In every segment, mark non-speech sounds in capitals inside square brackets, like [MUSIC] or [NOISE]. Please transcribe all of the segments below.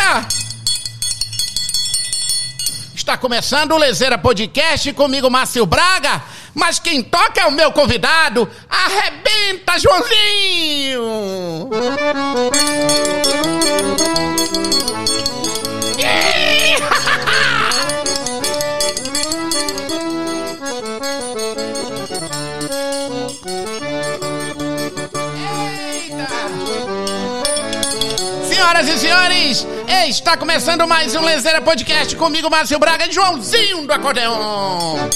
Eita! Está começando o Lezeira Podcast comigo, Márcio Braga. Mas quem toca é o meu convidado. Arrebenta, Joãozinho! Senhoras e senhores, está começando mais um Lezeira Podcast comigo, Márcio Braga e Joãozinho do Acordeon. [LAUGHS]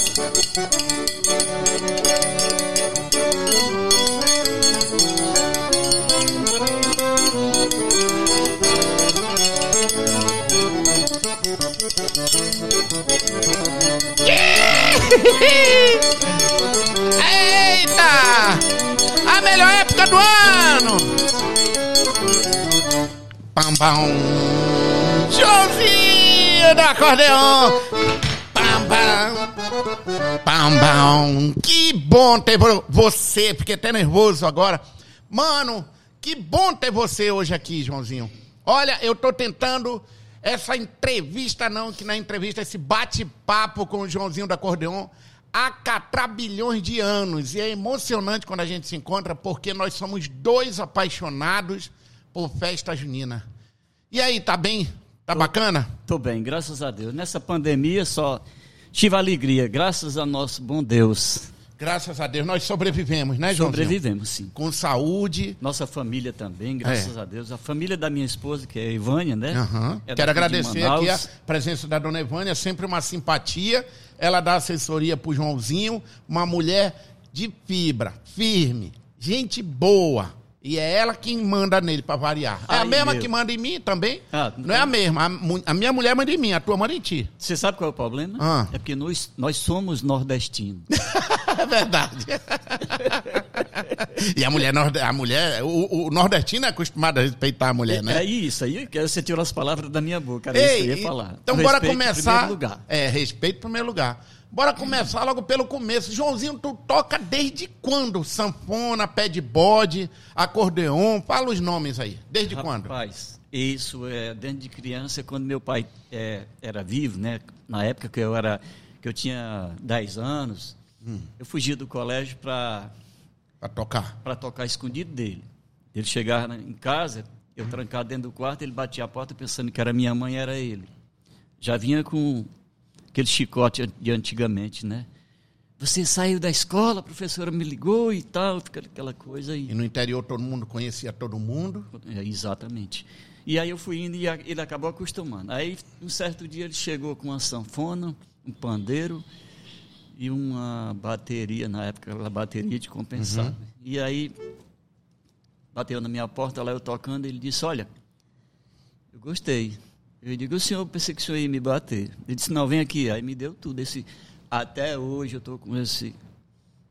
Eita! A melhor época do ano! Pam, pam. Do acordeon. Pam, pam. Pam, pam. Que bom ter vo- você. Fiquei até nervoso agora. Mano, que bom ter você hoje aqui, Joãozinho. Olha, eu tô tentando essa entrevista, não, que na entrevista, esse bate-papo com o Joãozinho do acordeon há catrabilhões de anos. E é emocionante quando a gente se encontra, porque nós somos dois apaixonados por festa junina. E aí, tá bem? Tá bacana? Tô bem, graças a Deus. Nessa pandemia só tive alegria, graças a nosso bom Deus. Graças a Deus, nós sobrevivemos, né, Joãozinho? Sobrevivemos, sim. Com saúde. Nossa família também, graças É. a Deus. A família da minha esposa, que é a Ivânia, né? Aham. É Quero agradecer aqui a presença da dona Evânia, sempre uma simpatia. Ela dá assessoria pro Joãozinho, uma mulher de fibra, firme, gente boa. E é ela quem manda nele pra variar. É a mesma meu. que manda em mim também? Ah, não é a mesma. A, a minha mulher manda em mim, a tua manda em ti. Você sabe qual é o problema? Ah. É porque nós, nós somos nordestinos. [LAUGHS] É verdade. [LAUGHS] e a mulher, a mulher, o, o nordestino é acostumado a respeitar a mulher, né? É isso aí, que você tirou as palavras da minha boca. Era isso que eu ia falar. Então bora respeito em começar. primeiro lugar. É, respeito em primeiro lugar. Bora começar logo pelo começo. Joãozinho, tu toca desde quando? Sanfona, pé de bode, acordeon, fala os nomes aí. Desde quando? Rapaz, isso é dentro de criança, quando meu pai é, era vivo, né? Na época que eu era, que eu tinha 10 anos, Hum. eu fugia do colégio para Pra tocar. para tocar escondido dele. Ele chegava em casa, eu trancado dentro do quarto, ele batia a porta pensando que era minha mãe, era ele. Já vinha com aquele chicote de antigamente, né? Você saiu da escola, a professora me ligou e tal, fica aquela coisa aí. E no interior todo mundo conhecia todo mundo. É, exatamente. E aí eu fui indo e ele acabou acostumando. Aí, um certo dia, ele chegou com uma sanfona, um pandeiro e uma bateria, na época, aquela bateria de compensar. E aí, bateu na minha porta, lá eu tocando, ele disse, olha, eu gostei. Eu digo, o senhor, pensei que o senhor ia me bater. Ele disse, não, vem aqui. Aí me deu tudo. Esse, até hoje eu estou com esse,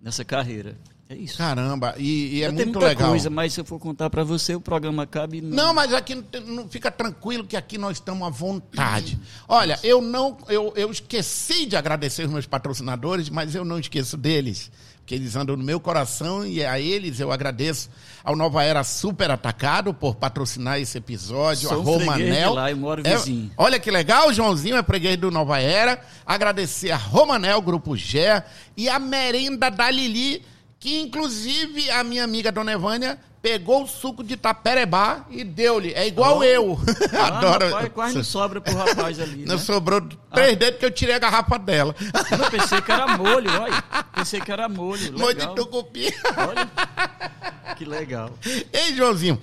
nessa carreira. É isso. Caramba, e, e é muito muita legal. coisa, mas se eu for contar para você, o programa acaba e não... Não, mas aqui não, fica tranquilo que aqui nós estamos à vontade. Olha, eu não, eu, eu esqueci de agradecer os meus patrocinadores, mas eu não esqueço deles, porque eles andam no meu coração e a eles eu agradeço ao Nova Era Super Atacado por patrocinar esse episódio, Sou a Romanel. lá, eu moro É, vizinho. olha que legal, Joãozinho é freguês do Nova Era. Agradecer a Romanel, Grupo Gé e a merenda da Lili, que inclusive a minha amiga Dona Evânia pegou o suco de taperebá e deu-lhe. É igual Oh. eu. Ah, [LAUGHS] Adoro. rapaz, quase não sobra pro rapaz ali, Não né? sobrou três dedos que eu tirei a garrafa dela. Eu não pensei que era molho, olha. Pensei que era molho. Molho de Legal. tucupi. Olha, [LAUGHS] que legal. Ei, Joãozinho,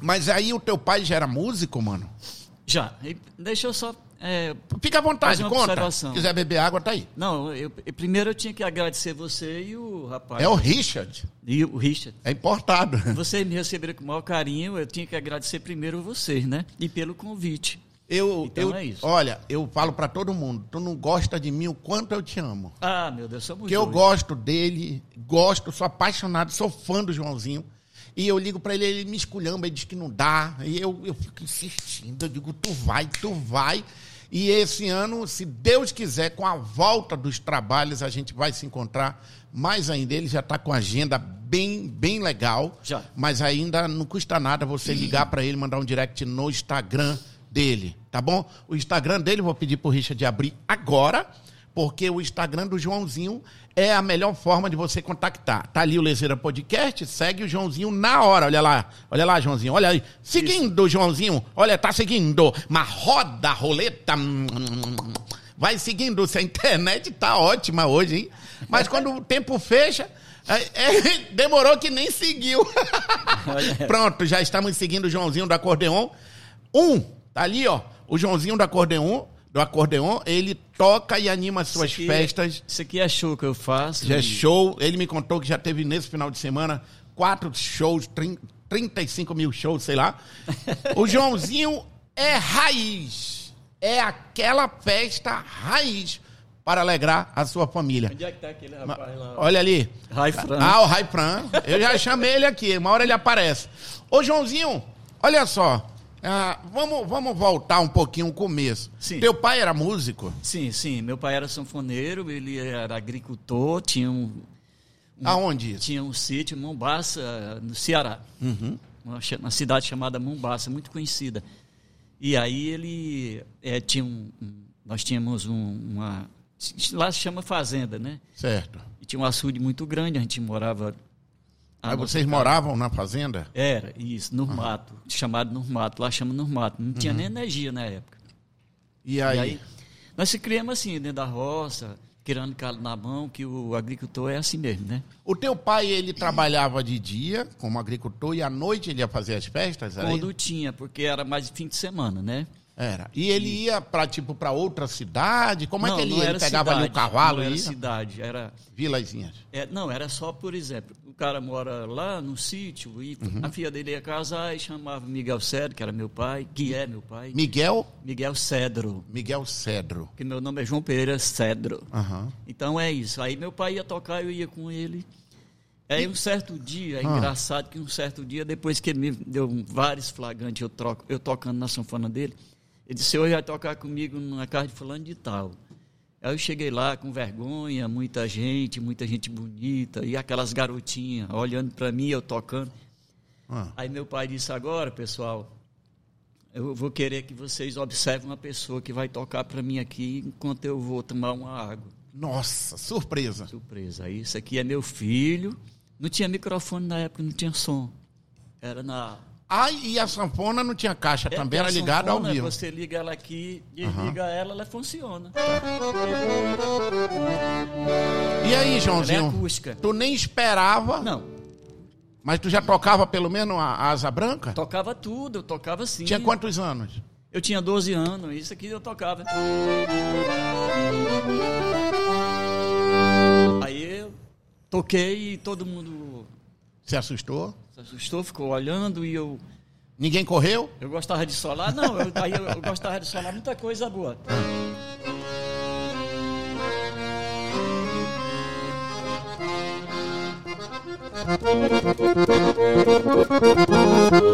mas aí o teu pai já era músico, mano? Já, deixa eu só... é, Fica à vontade, conta. observação. Se quiser beber água, tá aí. não, eu, eu- primeiro eu tinha que agradecer você e o rapaz. É o Richard. E o Richard. É importado. [LAUGHS] Vocês me receberam com o maior carinho, eu tinha que agradecer primeiro vocês, né? E pelo convite. Eu, Então eu, é isso. Olha, eu falo pra todo mundo, tu não gosta de mim o quanto eu te amo. Ah, meu Deus, somos Porque eu gosto dele, gosto, sou apaixonado, sou fã do Joãozinho. E eu ligo pra ele, ele me esculhamba, ele diz que não dá. E eu, eu fico insistindo, eu digo, tu vai, tu vai. E esse ano, se Deus quiser, com a volta dos trabalhos, a gente vai se encontrar mais ainda. Ele já está com a agenda bem, bem legal. Já. Mas ainda não custa nada você ligar para ele, mandar um direct no Instagram dele, tá bom? O Instagram dele, vou pedir pro Richard abrir agora, porque o Instagram do Joãozinho é a melhor forma de você contactar. Tá ali o Lezeira Podcast, segue o Joãozinho na hora. Olha lá, olha lá, Joãozinho, olha aí. Seguindo, Joãozinho, olha, tá seguindo. Mas roda a roleta. Vai seguindo, se a internet tá ótima hoje, hein? Mas quando o tempo fecha, é, é, [LAUGHS] demorou que nem seguiu. Pronto, já estamos seguindo o Joãozinho do Acordeon. Um, tá ali, ó. O Joãozinho do Acordeon, do acordeon, ele toca e anima as suas Isso aqui- festas. Isso aqui é show que eu faço. Já é show. Ele me contou que já teve nesse final de semana quatro shows, trin- 35 mil shows, sei lá. [LAUGHS] O Joãozinho é raiz. É aquela festa raiz para alegrar a sua família. Onde é que tá aquele rapaz lá? Olha ali. Rai Fran. Ah, o Rai Fran. Eu já chamei ele aqui. Uma hora ele aparece. Ô, Joãozinho, olha só. Ah, vamos, vamos voltar um pouquinho o começo. Sim. Teu pai era músico? Sim, sim. Meu pai era sanfoneiro, ele era agricultor, tinha um, Aonde isso? tinha um sítio em Mombaça, no Ceará. Uhum. Uma, uma cidade chamada Mombaça, muito conhecida. E aí ele é, tinha um, um- Nós tínhamos um- uma. Lá se chama fazenda, né? Certo. E tinha um açude muito grande, a gente morava. A Mas nossa vocês casa- moravam na fazenda? Era, isso, no mato, chamado no mato, lá chama no mato. Não tinha Uhum. nem energia na época. E aí? E aí, nós se criamos assim, dentro da roça, querendo calo na mão, que o agricultor é assim mesmo, né? O teu pai, ele trabalhava de dia como agricultor e à noite ele ia fazer as festas? Quando tinha, porque era mais de fim de semana, né? Era. E ele ia para tipo para outra cidade? Como é não, que ele ia? Ele pegava cidade, ali o cavalo não e era ia? cidade, era... Vilazinhas. é, não, era só, por exemplo, o cara mora lá no sítio e Uhum. a filha dele ia casar e chamava Miguel Cedro, que era meu pai, que é meu pai, Miguel? Miguel Cedro, Miguel Cedro. que meu nome é João Pereira Cedro. Aham. Então é isso. Aí meu pai ia tocar, eu ia com ele. Aí um certo dia, é Ah. engraçado que um certo dia, depois que ele me deu vários flagrantes, eu, troco, eu tocando na sanfona dele, ele disse, hoje vai tocar comigo na casa de fulano de tal. Aí eu cheguei lá com vergonha, muita gente, muita gente bonita, e aquelas garotinhas olhando para mim, eu tocando. Ah. Aí meu pai disse, agora, pessoal, eu vou querer que vocês observem uma pessoa que vai tocar para mim aqui enquanto eu vou tomar uma água. Nossa, surpresa. Surpresa. Isso aqui é meu filho. Não tinha microfone na época, não tinha som. Era na. Ai, e a sanfona não tinha caixa É, também, era ligada ao sanfona, vivo. Você liga ela aqui, desliga ela, ela funciona. E aí, Ela é Joãozinho? acústica. Tu nem esperava, Não, mas tu já tocava pelo menos a a asa branca? tocava tudo, eu tocava sim. Tinha quantos anos? Eu tinha 12 anos, isso aqui eu tocava. Aí eu toquei e todo mundo Se assustou? Se assustou, ficou olhando e eu. Ninguém correu? Eu gostava de solar? Não, eu, aí eu, eu gostava de solar muita coisa boa.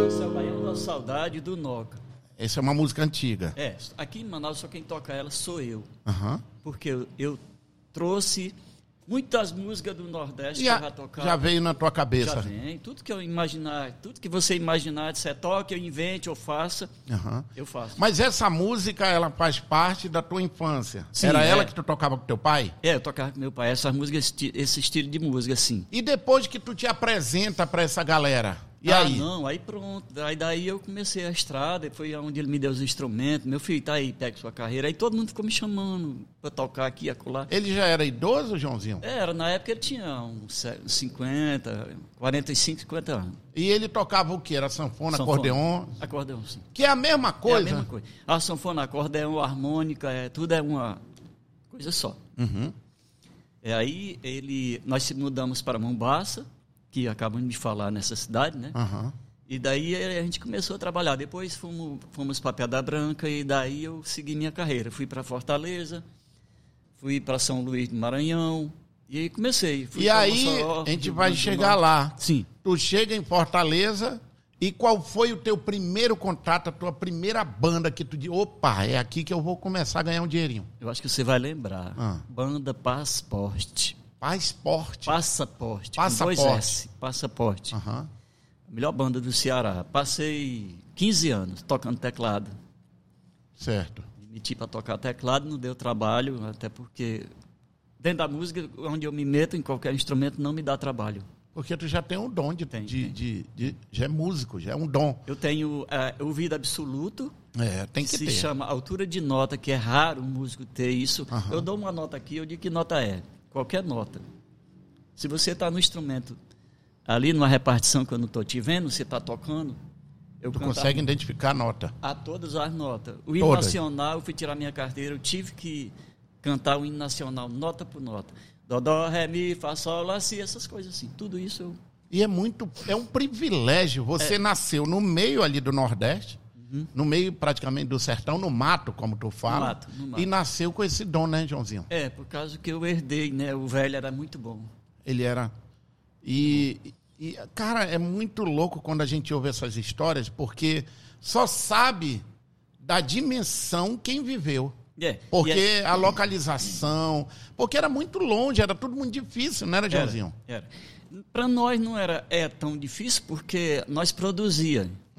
Isso é o Baião da Saudade do Noca. Essa é uma música antiga. É, aqui em Manaus só quem toca ela sou eu. Aham. Porque eu, eu trouxe muitas músicas do Nordeste eu já tocava. já veio na tua Já cabeça. vem. Tudo que eu imaginar, tudo que você imaginar você toque, eu invente, eu faça, Aham. eu faço. Mas essa música, ela faz parte da tua infância. Sim, Era é. ela que tu tocava com teu pai? É, eu tocava com meu pai essas músicas, esse estilo de música, assim. E depois que tu te apresenta pra essa galera? E ah, aí? não, aí pronto. Aí daí eu comecei a estrada, foi onde ele me deu os instrumentos. Meu filho tá aí, pega sua carreira. Aí todo mundo ficou me chamando pra tocar aqui acolá. Ele já era idoso, Joãozinho? Era, na época ele tinha uns se- 50, 45, 50 anos. E ele tocava o quê? Era sanfona, Sanfona. acordeon? Acordeão, sim. Que é a mesma É coisa. a mesma coisa. A sanfona, acordeão, harmônica, é, tudo é uma coisa só. Uhum. É, aí ele, nós se mudamos para Mombaça, que acabamos de falar nessa cidade, né? Aham. E daí a gente começou a trabalhar. Depois fomos, fomos para Pedra Branca e daí eu segui minha carreira. Fui para Fortaleza, fui para São Luís do Maranhão e aí comecei. Fui E aí, Mossoró, a gente vai chegar Norte. lá. Sim. Tu chega em Fortaleza e qual foi o teu primeiro contato, a tua primeira banda que tu disse, opa, é aqui que eu vou começar a ganhar um dinheirinho? Eu acho que você vai lembrar. Ah. Banda Passaporte. Passaporte. Passaporte. Passaporte. Passaporte. Aham. A melhor banda do Ceará. Passei 15 anos tocando teclado. Certo. Me meti para tocar teclado, não deu trabalho, até porque dentro da música, onde eu me meto em qualquer instrumento, não me dá trabalho. Porque tu já tem um dom de, Tem, de, tem. de- de- já é músico, já é um dom. Eu tenho é, ouvido absoluto, É, tem que se ter. chama altura de nota, que é raro um músico ter isso. Aham. Eu dou uma nota aqui, eu digo que nota é. Qualquer nota. Se você está no instrumento, ali numa repartição que eu não estou te vendo, você está tocando, eu Tu consegue identificar a nota. a todas as notas. O hino Todas. nacional, eu fui tirar minha carteira, eu tive que cantar o hino nacional nota por nota. Dodó, ré, mi, fá, sol, lá, si, essas coisas assim. Tudo isso eu... E é muito, é um privilégio. Você nasceu no meio ali do Nordeste, no meio praticamente do sertão, no mato, como tu fala. mato, no mato. E nasceu com esse dom, né, Joãozinho? É, por causa que eu herdei, né? O velho era muito bom. Ele era. E, e, cara, é muito louco quando a gente ouve essas histórias, porque só sabe da dimensão quem viveu. É, Porque é- a localização. Porque era muito longe, era tudo muito difícil, não era, Joãozinho? Era. Para nós não era é tão difícil porque nós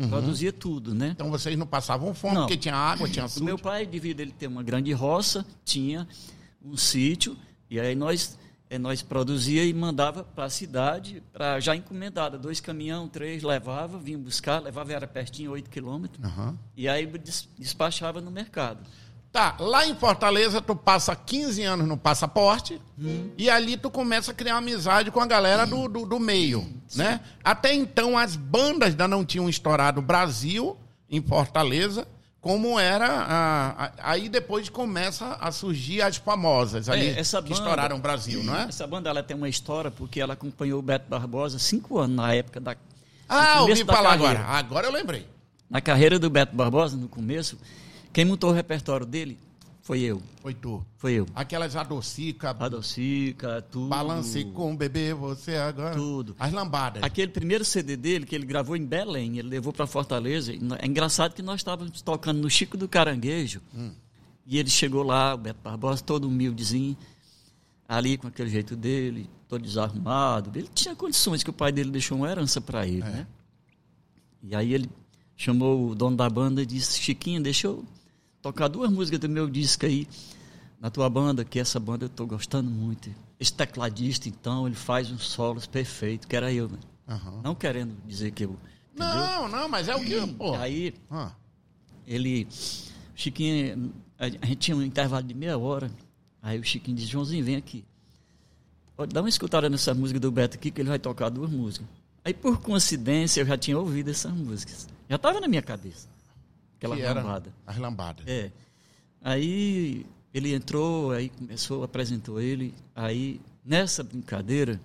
produzia, produzia tudo, né? Então vocês não passavam fome, Não. porque tinha água, tinha O açúcar. meu pai, devido a ele ter uma grande roça, tinha um sítio e aí nós eh, nós produzia e mandava para a cidade, para já encomendada, dois caminhão, três levava, vinha buscar, levava era pertinho, oito quilômetros, Aham. e aí des- despachava no mercado. Tá, lá em Fortaleza tu passa 15 anos no passaporte e ali tu começa a criar amizade com a galera do, do, do meio, né? Até então as bandas ainda não tinham estourado o Brasil, em Fortaleza, como era... a- a- aí depois começa a surgir as famosas ali, É, essa que banda- estouraram o Brasil, não é? Essa banda ela tem uma história porque ela acompanhou o Beto Barbosa cinco anos na época da Ah, ouvi falar carreira. agora. Agora eu lembrei. Na carreira do Beto Barbosa, no começo, quem montou o repertório dele foi eu. Foi tu. Foi eu. Aquelas adocica, Adocica, tudo. balance com o bebê, você agora. Tudo. As lambadas. Aquele primeiro CD dele, que ele gravou em Belém, ele levou para Fortaleza. É engraçado que nós estávamos tocando no Chico do Caranguejo. E ele chegou lá, o Beto Barbosa, todo humildezinho, ali com aquele jeito dele, todo desarrumado. Ele tinha condições, que o pai dele deixou uma herança para ele, né? E aí ele chamou o dono da banda e disse, Chiquinho, deixa eu tocar duas músicas do meu disco aí na tua banda, que essa banda eu estou gostando muito. Esse tecladista, então, ele faz uns solos perfeitos, que era eu, né? Aham. Não querendo dizer que eu... entendeu? Não, não, mas é o que, pô. Aí Ah, ele, Chiquinho, a gente tinha um intervalo de meia hora. Aí o Chiquinho disse, Joãozinho, vem aqui. Dá uma escutada nessa música do Beto aqui, que ele vai tocar duas músicas. Aí, por coincidência, eu já tinha ouvido essas músicas. Já estava na minha cabeça. Aquela que era lambada. As lambadas. É. Aí ele entrou, aí começou, apresentou ele. Aí, nessa brincadeira,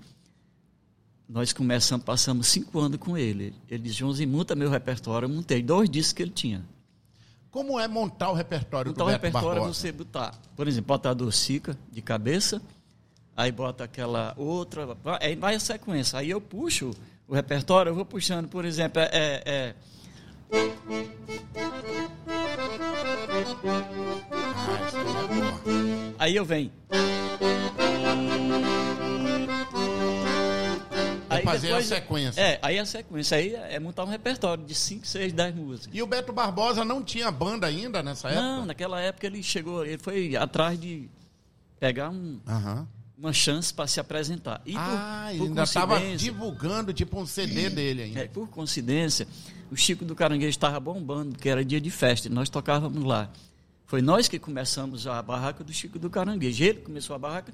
nós começamos, passamos cinco anos com ele. Ele disse, Joãozinho, monta meu repertório. Eu montei dois discos que ele tinha. Como é montar o repertório Então, do o Beto repertório Barbosa? você botar, por exemplo, bota a docica de cabeça, aí bota aquela outra, aí vai a sequência. Aí eu puxo o repertório, eu vou puxando, por exemplo, é, é- aí é aí eu venho. É fazer a sequência. É, aí a sequência. Aí é montar um repertório de 5, 6, 10 músicas. E o Beto Barbosa não tinha banda ainda nessa época? Não, naquela época ele chegou, ele foi atrás de pegar um- Aham. uma chance para se apresentar. E Ah, por ainda estava divulgando tipo um CD dele ainda. É, por coincidência, o Chico do Caranguejo estava bombando, porque era dia de festa, e nós tocávamos lá. Foi nós que começamos a barraca do Chico do Caranguejo. Ele começou a barraca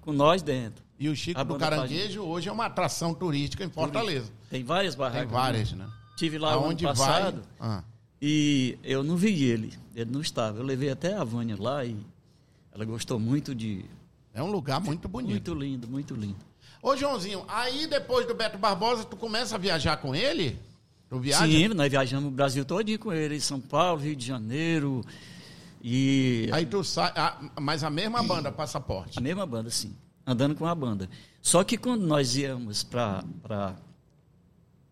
com nós dentro. E o Chico A do Caranguejo hoje é uma atração turística em Fortaleza. Tem várias barracas. Tem várias, né? Tive lá o ano passado vai. Ah. e eu não vi ele. Ele não estava. Eu levei até a Vânia lá e ela gostou muito de. É um lugar muito bonito. Muito lindo, muito lindo. Ô, Joãozinho, aí depois do Beto Barbosa, tu começa a viajar com ele? Viaja? Sim, nós viajamos o Brasil todinho com ele, São Paulo, Rio de Janeiro. E Aí tu sai. ah, mas a mesma banda, passaporte. A mesma banda, sim. Andando com a banda. Só que quando nós íamos para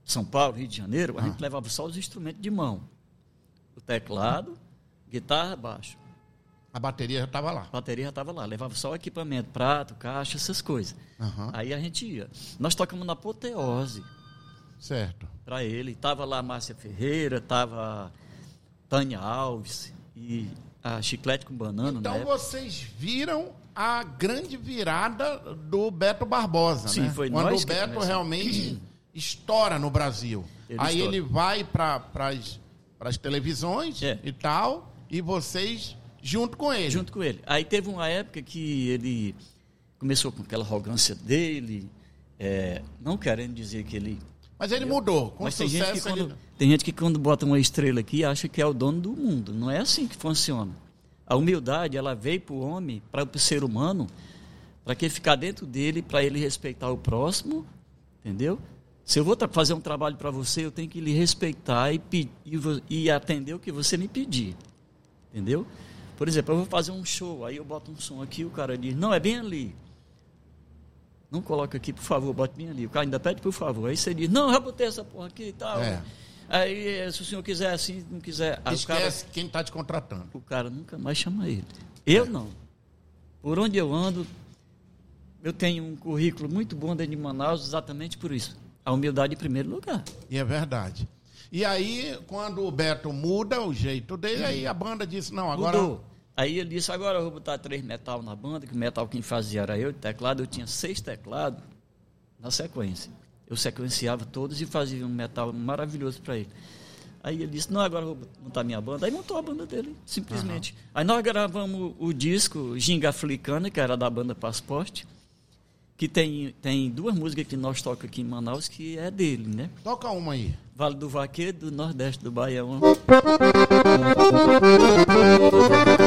São Paulo, Rio de Janeiro, a gente levava só os instrumentos de mão. O teclado, guitarra, baixo. A bateria já estava lá. A bateria já estava lá. Levava só o equipamento, prato, caixa, essas coisas. Aham. Aí a gente ia. Nós tocamos na Apoteose Certo. para ele. Tava lá Márcia Ferreira, tava Tânia Alves. e a Chiclete com Banana, Então vocês viram a grande virada do Beto Barbosa, Sim, né? foi Quando nós o Beto começamos. realmente [CLEARS THROAT] estoura no Brasil. Ele Aí estoura. ele vai para as televisões É. e tal, e vocês junto com ele. junto com ele. Aí teve uma época que ele começou com aquela arrogância dele, é, não querendo dizer que ele. Mas ele mudou. Com Mas tem gente, que sucesso quando, ele... tem gente que quando bota uma estrela aqui acha que é o dono do mundo. Não é assim que funciona. A humildade, ela veio para o homem, para o ser humano, para que ele ficar dentro dele, para ele respeitar o próximo, entendeu? Se eu vou fazer um trabalho para você, eu tenho que lhe respeitar e, e atender o que você me pedir. Entendeu? Por exemplo, eu vou fazer um show, aí eu boto um som aqui, o cara diz, não, é bem ali. Não coloca aqui, por favor, bote bem ali. O cara ainda pede, por favor. Aí você diz, não, eu já botei essa porra aqui e tal. É. Aí, se o senhor quiser assim, não quiser. O cara, Esquece quem está te contratando. o cara nunca mais chama ele. Eu não. Por onde eu ando, eu tenho um currículo muito bom dentro de Manaus, exatamente por isso. A humildade em primeiro lugar. E é verdade. E aí, quando o Beto muda o jeito dele, aí a banda disse, não, agora... Mudou. Aí ele disse, agora eu vou botar três metal na banda, que o metal quem fazia era eu, de teclado, eu tinha seis teclados na sequência. Eu sequenciava todos e fazia um metal maravilhoso para ele. Aí ele disse, não, agora eu vou montar minha banda. Aí montou a banda dele, simplesmente. Aí nós gravamos o disco Ginga Africana, que era da banda Passaporte, que tem, tem duas músicas que nós tocamos aqui em Manaus, que é dele, né? Toca uma aí. Vale do Vaqueiro, do Nordeste do Baião. [LAUGHS]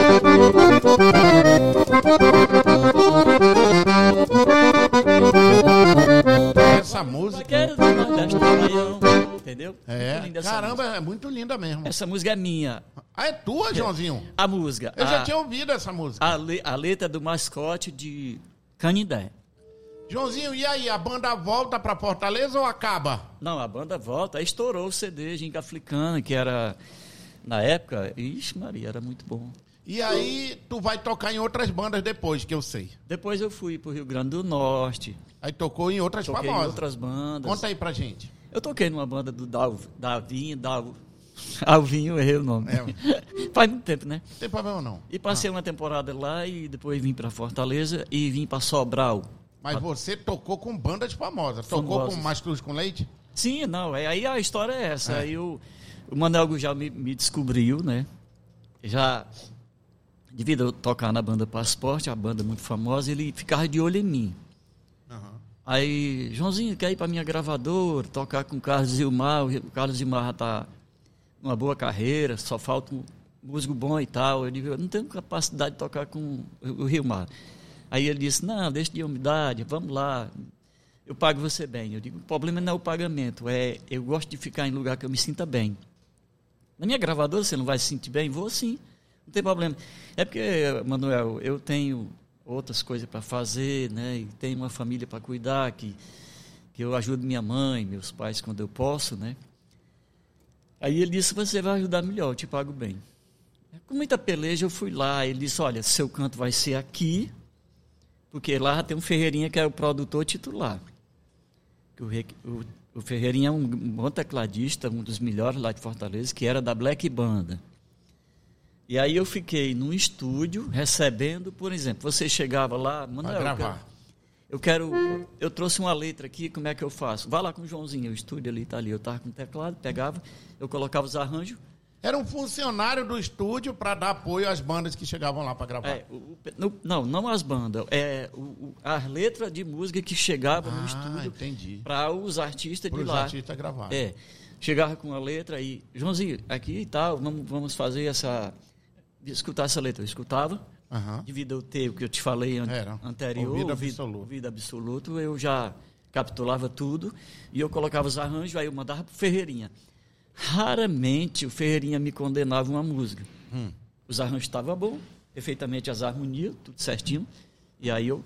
Essa música... Entendeu? É, caramba, música. é muito linda mesmo. Essa música é minha. Ah, é tua, Joãozinho? A música. Eu a, já tinha ouvido essa música. a, le- a letra do mascote de Canindé. Joãozinho, e aí, a banda volta pra Fortaleza ou acaba? Não, a banda volta, estourou o CD Ginga Africana, que era, na época, ixi Maria, era muito bom. E aí, tu vai tocar em outras bandas depois, que eu sei. Depois eu fui pro Rio Grande do Norte, Aí tocou em outras toquei em famosas. outras bandas. Conta aí pra gente. Eu toquei numa banda do Dal, Davinho, Dal, [LAUGHS] Alvinho, errei o nome. É. [LAUGHS] Faz muito tempo, né? Não tem problema não. E passei uma temporada lá e depois vim para Fortaleza e vim para Sobral. Mas você tocou com bandas famosas. Tocou Famosas. com Mastruz com Leite? Sim, não, é, aí a história é essa. É. Aí o, o Manel Gujal me, me descobriu, né? Já, devido a eu tocar na banda Passaporte, a banda muito famosa, ele ficava de olho em mim. Aí, Joãozinho, quer ir para minha gravadora, tocar com o Carlos Zilmar, o Carlos Zilmar já está numa boa carreira, só falta um músico bom e tal. Eu digo, eu não tenho capacidade de tocar com o Rio Mar. Aí ele disse, não, deixa de umidade, vamos lá, eu pago você bem. Eu digo, o problema não é o pagamento, é eu gosto de ficar em lugar que eu me sinta bem. Na minha gravadora você não vai se sentir bem? Vou sim, não tem problema. É porque, Manuel, eu tenho outras coisas para fazer, né? E tenho uma família para cuidar, que, que eu ajudo minha mãe, meus pais quando eu posso, né? Aí ele disse, você vai ajudar melhor, eu te pago bem. Com muita peleja eu fui lá, ele disse, olha, seu canto vai ser aqui, porque lá tem um Ferreirinha que é o produtor titular. O, o- o Ferreirinha é um bom tecladista, um dos melhores lá de Fortaleza, que era da Black Banda. E aí eu fiquei num estúdio recebendo, por exemplo, você chegava lá, Vai Manuel, eu gravar. quero- eu quero, eu trouxe uma letra aqui, como é que eu faço? Vá lá com o Joãozinho, o estúdio ali está ali. Eu estava com o teclado, pegava, eu colocava os arranjos. Era um funcionário do estúdio para dar apoio às bandas que chegavam lá para gravar. É, o- o- no- não, não as bandas, é o- as letras de música que chegavam no ah, estúdio entendi. para os artistas Para de os lá. artistas gravarem. É, chegava com a letra e, Joãozinho, aqui e tal, vamos, vamos fazer essa. Escutar essa letra. Eu escutava, Aham. devido ao ter o que eu te falei an Era, anterior, ouvido absoluto. ouvido absoluto, eu já capitulava tudo e eu colocava os arranjos, aí eu mandava pro Ferreirinha. Raramente o Ferreirinha me condenava uma música. Hum. Os arranjos estavam bons, perfeitamente as harmonias, tudo certinho, e aí eu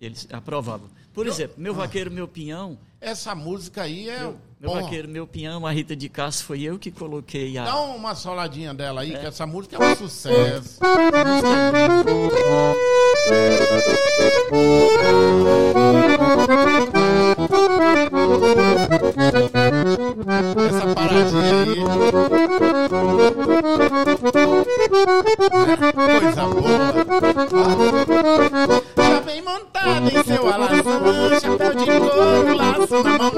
eles aprovavam. Por exemplo, meu vaqueiro, meu pinhão, Essa música aí é. meu, meu vaqueiro, meu pinhão, a Rita de Castro, foi eu que coloquei a. Dá uma soladinha dela aí, que essa música é um sucesso. Essa paradinha aí. Coisa boa. Já vem montado em seu alação, chapéu de couro, laço na mão.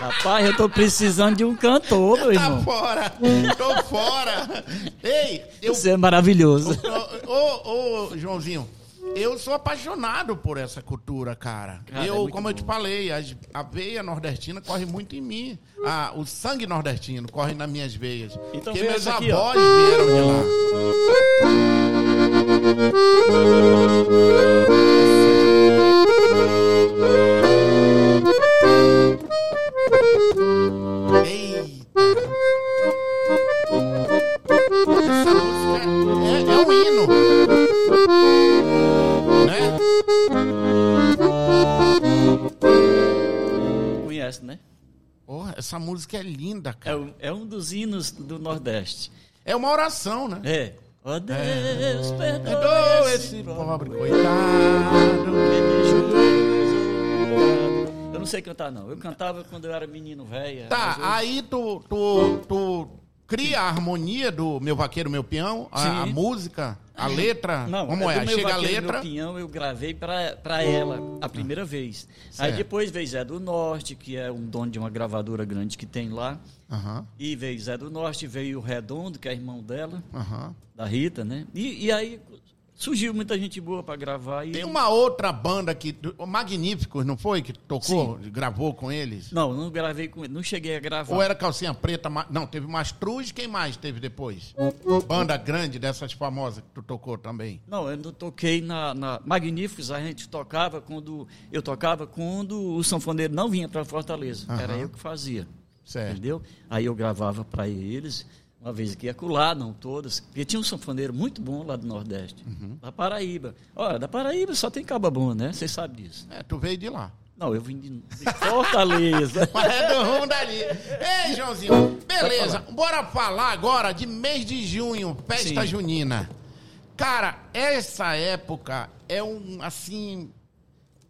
Rapaz, eu tô precisando de um cantor, meu tá irmão. Tá fora, tô fora. Ei, eu... Você é maravilhoso. Ô, ô, ô Joãozinho, eu sou apaixonado por essa cultura, cara. Cara, é eu, muito como eu te bom. falei, as- a veia nordestina corre muito em mim. Ah, o sangue nordestino corre nas minhas veias. Então Porque meus ó. avós vieram de lá. [LAUGHS] hinos do Nordeste. É uma oração, né? É. Ó Deus, perdoa Perdoa esse pobre coitado. Eu não sei cantar, não. Eu cantava quando eu era menino velho. Tá, hoje- aí tu, tu, tu cria a harmonia do Meu Vaqueiro, Meu Peão, a, a música, a letra. Não, Como é? meu Chega a letra. Meu pinhão, eu gravei pra, pra ela a primeira vez. Aí Certo. depois veio Zé do Norte, que é um dono de uma gravadora grande que tem lá. Aham, E veio Zé do Norte, veio o Redondo, que é irmão dela, aham. da Rita, né? E, e aí surgiu muita gente boa pra gravar. E... Tem uma outra banda que. Magníficos, não foi? Que tocou, gravou com eles? Não, não gravei com ele, não cheguei a gravar. Ou era calcinha preta? Ma- Não, teve Mastruz, quem mais teve depois? Banda grande dessas famosas que tu tocou também. Não, eu não toquei na, na Magníficos, a gente tocava quando. Eu tocava quando o sanfoneiro não vinha para Fortaleza. Era Aham. eu que fazia. Certo. Entendeu? Aí eu gravava para eles, uma vez aqui e acolá, não todas. Porque tinha um sanfoneiro muito bom lá do Nordeste, Uhum. da Paraíba. Olha, da Paraíba só tem caba bom, né? Você sabe disso. É, tu veio de lá. Não, eu vim de, de Fortaleza. [LAUGHS] Mas é do rumo dali. Ei, Joãozinho, beleza. Bora falar agora de mês de junho, festa Sim. junina. Cara, essa época é um, assim...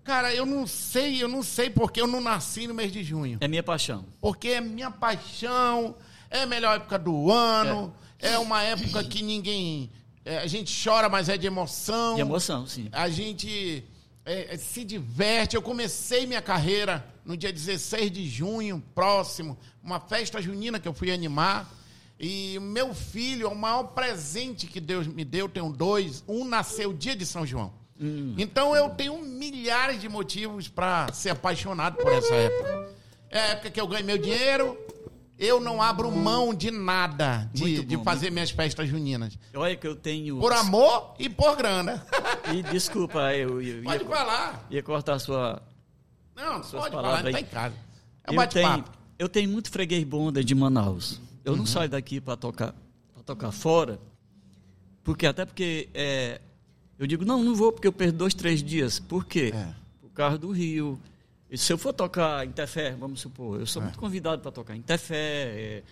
Cara, eu não sei, eu não sei porque eu não nasci no mês de junho. É minha paixão. Porque é minha paixão, é a melhor época do ano, é, uma época que ninguém... é, a gente chora, mas é de emoção. De emoção, sim. A gente é, é, se diverte. Eu comecei minha carreira no dia 16 de junho, próximo, uma festa junina que eu fui animar. E o meu filho é o maior presente que Deus me deu. Eu tenho dois. Um nasceu dia de São João. Então eu tenho milhares de motivos para ser apaixonado por essa época. É a época que eu ganho meu dinheiro. Eu não abro mão de nada de, Muito de bom, fazer minhas festas juninas. Olha que eu tenho. Por amor e por grana. E desculpa, eu, [LAUGHS] eu Pode ia, falar. ia cortar a sua. Não, Suas pode palavras falar, tá aí. em casa. É um eu, tenho, bate-papo. eu tenho muito freguês bonda de Manaus. Eu Uhum. não saio daqui para tocar, pra tocar fora, porque até porque é, eu digo, não, não vou porque eu perdo dois, três dias. Por quê? É. Por causa do Rio. E se eu for tocar em Tefé, vamos supor, eu É. sou muito convidado para tocar em Tefé, é,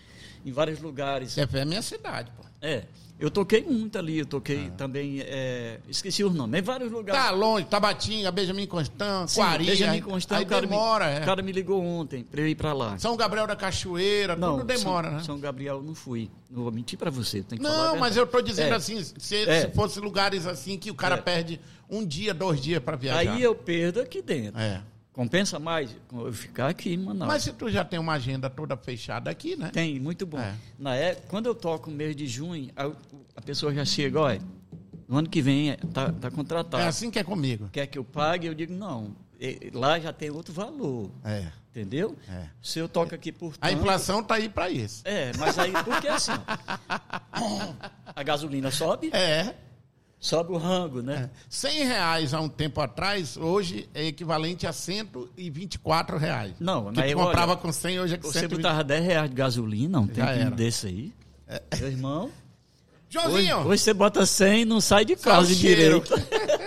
em vários lugares. Tefé é minha cidade, pô. É, eu toquei muito ali, eu toquei também, é, esqueci os nomes, em vários lugares. Tá longe, Tabatinga, Benjamin Constant, Sim, Quari. Benjamin Constant, aí o cara, demora, me, é. o cara me ligou ontem para eu ir para lá. São Gabriel da Cachoeira, tudo demora, São, né? São Gabriel não fui. Não vou mentir para você. Tem que falar a Não, mas eu tô dizendo É. assim, se, É. se fosse lugares assim que o cara É. perde um dia, dois dias pra viajar. Aí eu perdo aqui dentro. É. Compensa mais eu ficar aqui em Manaus. Mas se tu já tem uma agenda toda fechada aqui, né? Tem, muito bom. É. Na época, quando eu toco no mês de junho, a, a pessoa já chega, olha, no ano que vem é, tá, tá contratado. É assim que é comigo. Quer que eu pague? Eu digo, não. E- Lá já tem outro valor. É. Entendeu? É. Se eu toco aqui por A tanto- inflação tá aí pra isso. É, mas aí, porque assim, ó, [LAUGHS] a gasolina sobe, É. sobe o rango, né? 100 reais há um tempo atrás, hoje é equivalente a 124 reais. Não, que tu olha, comprava com 100, hoje é com Você 120. botava 10 reais de gasolina, um tempo desse aí. Meu irmão, hoje, Joãozinho, hoje você bota 100 e não sai de casa direito.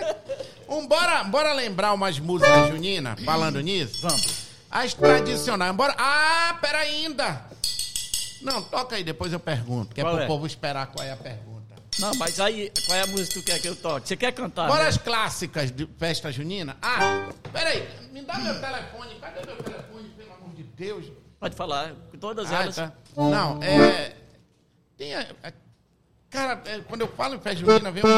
[LAUGHS] um, bora, bora lembrar umas músicas juninas, falando nisso? Vamos. As tradicionais. Bora. Ah, pera ainda. Não, toca aí, depois eu pergunto, que é Qual pro é? povo esperar qual é a pergunta. Não, mas aí, qual é a música que tu quer que eu toque? Você quer cantar? Bora né? as clássicas de festa junina. Ah, peraí, me dá meu telefone. Cadê meu telefone, pelo amor de Deus? Pode falar, com todas Ah, elas. tá. Não, é. Tem a- a- Cara, é, quando eu falo em festa junina, vem um...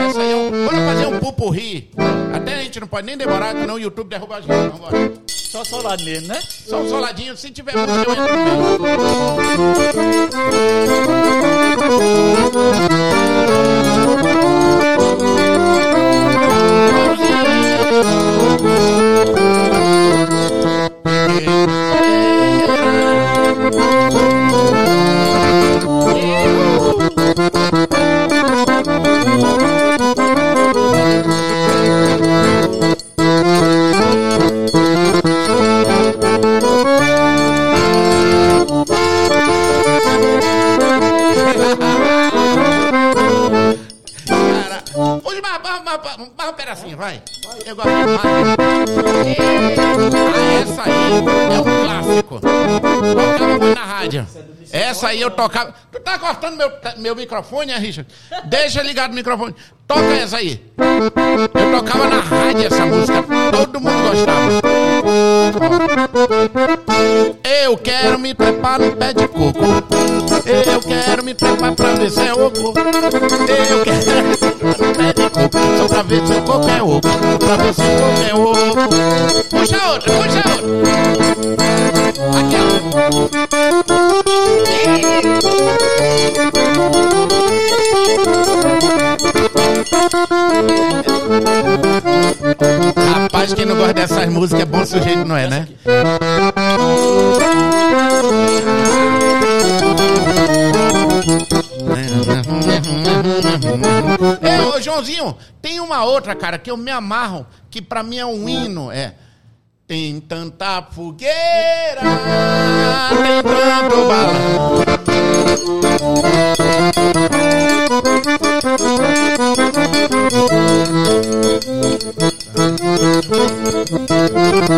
Essa aí é um... Bora fazer um pupurri. Até a gente não pode nem demorar, senão o YouTube derruba a gente. Então, bora. Só solado nele, né? Só um soladinho. Se tiver música, eu entro no pedacinho, vai. Eu gosto demais. Ah, essa aí é um clássico. Tocava muito na rádio. Essa aí eu tocava. Tu tá cortando meu, meu microfone, é, Richard? Deixa ligado o microfone. Toca essa aí. Eu tocava na rádio essa música. Todo mundo gostava. Eu quero me trepar no pé de coco. Eu quero me trepar pra ver se é oco. Eu quero Só pra ver se o coco é oco. Pra ver se o coco é oco. Puxa outra, puxa outra. Aqui, ó. Rapaz, quem não gosta dessas músicas é bom sujeito, não é, né? Joãozinho, tem uma outra, cara, que eu me amarro, que pra mim é um hino, é. Tem tanta fogueira, tem tanto balão.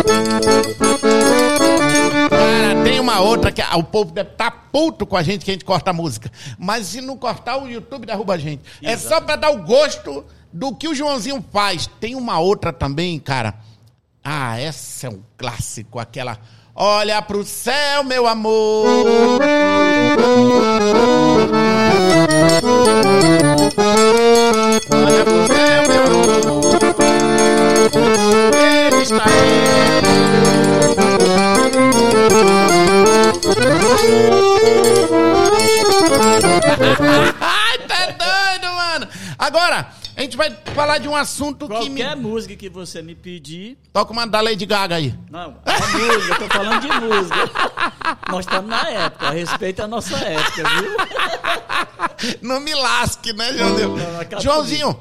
[LAUGHS] o povo deve estar puto com a gente que a gente corta a música. Mas se não cortar, o YouTube derruba a gente. É só pra dar o gosto do que o Joãozinho faz. Tem uma outra também, cara. Ah, essa é um clássico, aquela. Olha pro céu, meu amor. Olha pro céu, meu amor. Ele está Ai, tá doido, mano. Agora, a gente vai falar de um assunto que me. Qualquer música que você me pedir. Toca uma da Lady Gaga aí. Não, é música, eu tô falando de música. Nós estamos na época, respeita a nossa época, viu? Não me lasque, né, Joãozinho? Joãozinho,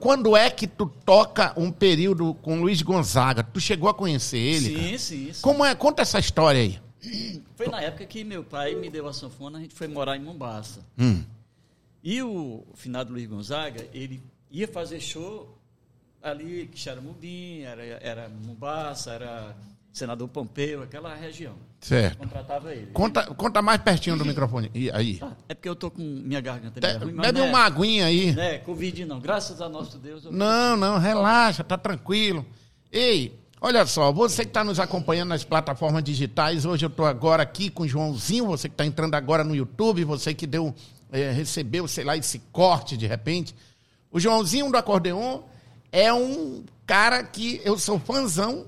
quando, é que tu toca um período com Luiz Gonzaga? Tu chegou a conhecer ele? Sim, sim, sim. Como é? Conta essa história aí. [COUGHS] Foi na época que meu pai me deu a sanfona, a gente foi morar em Mombasa. Hum. E o finado Luiz Gonzaga, ele ia fazer show ali, que era Mubim, era, era Mombasa, era Senador Pompeu, aquela região. Certo. Contratava ele. Conta, conta mais pertinho do microfone. E aí? Ah, é porque eu tô com minha garganta Te- ruim, Bebe não é- uma aguinha aí. Não é Covid não, graças a nosso Deus. eu- Não, não, relaxa, tá tranquilo. Ei, olha só, você que está nos acompanhando nas plataformas digitais, hoje eu estou agora aqui com o Joãozinho, você que está entrando agora no YouTube, você que deu, eh, recebeu, sei lá, esse corte de repente. O Joãozinho do Acordeon é um cara que eu sou fãzão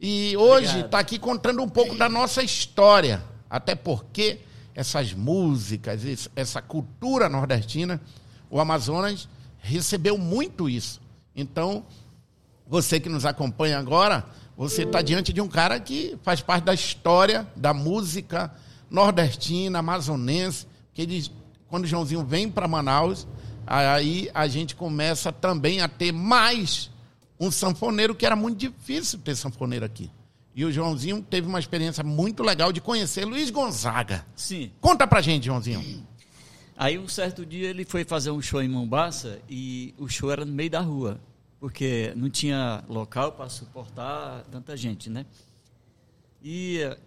e hoje está aqui contando um pouco da nossa história. Até porque essas músicas, essa cultura nordestina, o Amazonas recebeu muito isso. Então, você que nos acompanha agora, você está diante de um cara que faz parte da história da música nordestina, amazonense. Que eles, quando o Joãozinho vem para Manaus, aí a gente começa também a ter mais um sanfoneiro, que era muito difícil ter sanfoneiro aqui. E o Joãozinho teve uma experiência muito legal de conhecer Luiz Gonzaga. Sim. Conta pra gente, Joãozinho. Aí um certo dia ele foi fazer um show em Mombasa e o show era no meio da rua, porque não tinha local para suportar tanta gente, né? E eh,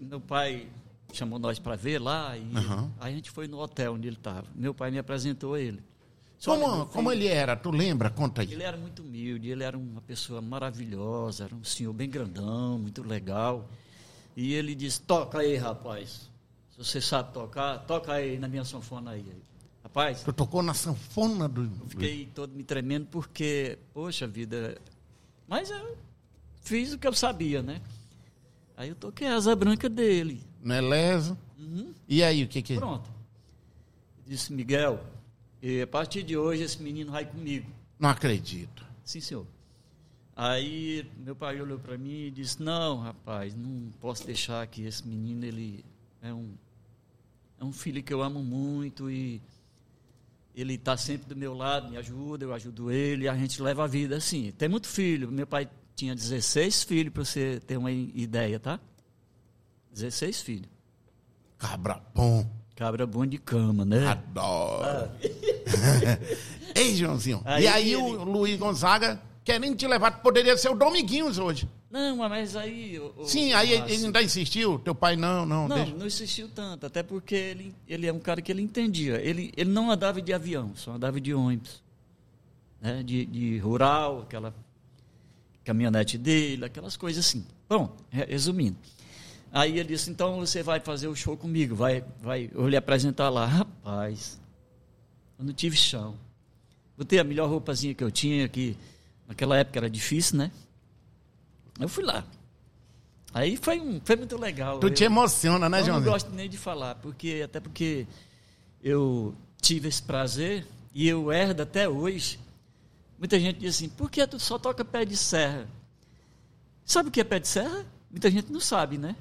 meu pai chamou nós para ver lá e aí a gente foi no hotel onde ele estava. Meu pai me apresentou ele. "Olha, Como, como ele era? Tu lembra? Conta aí. Ele era muito humilde, ele era uma pessoa maravilhosa, era um senhor bem grandão, muito legal. E ele disse: Toca aí, rapaz. se você sabe tocar, toca aí na minha sanfona aí. Rapaz, Tu tocou na sanfona do. fiquei todo me tremendo porque, poxa vida, mas eu fiz o que eu sabia, né? Aí eu toquei a asa branca dele. Não é leso? Uhum. E aí, o que que. Pronto. Disse, Miguel, a partir de hoje esse menino vai comigo. Não acredito. Sim, senhor. Aí meu pai olhou para mim e disse: Não, rapaz, não posso deixar que esse menino ele é um é um filho que eu amo muito e ele está sempre do meu lado, me ajuda, eu ajudo ele, e a gente leva a vida assim. Tem muito filho. Meu pai tinha 16 filhos para você ter uma ideia, tá? 16 filhos. Cabra bom. Cabra bom de cama, né? Adoro. [LAUGHS] Ei, Joãozinho. Aí e aí ele- o Luiz Gonzaga querendo te levar, poderia ser o Dominguinhos hoje. Não, mas aí. o- Sim, aí ele, Márcio, ele ainda insistiu. Teu pai, não, não, Não, deixa. não insistiu tanto, até porque ele, ele é um cara que ele entendia. Ele, ele não andava de avião, só andava de ônibus. Né? De, de rural, aquela caminhonete dele, aquelas coisas assim. Bom, re- resumindo. Aí ele disse, então você vai fazer o show comigo, vai, vai eu lhe apresentar lá. Rapaz, eu não tive chão. Botei a melhor roupazinha que eu tinha, que naquela época era difícil, né? Eu fui lá. Aí foi, um, foi muito legal. Tu Eu- te emociona, né, eu não gosto nem de falar, porque até porque eu tive esse prazer e eu herdo até hoje. Muita gente diz assim, por que tu só toca pé de serra? Sabe o que é pé de serra? Muita gente não sabe, né?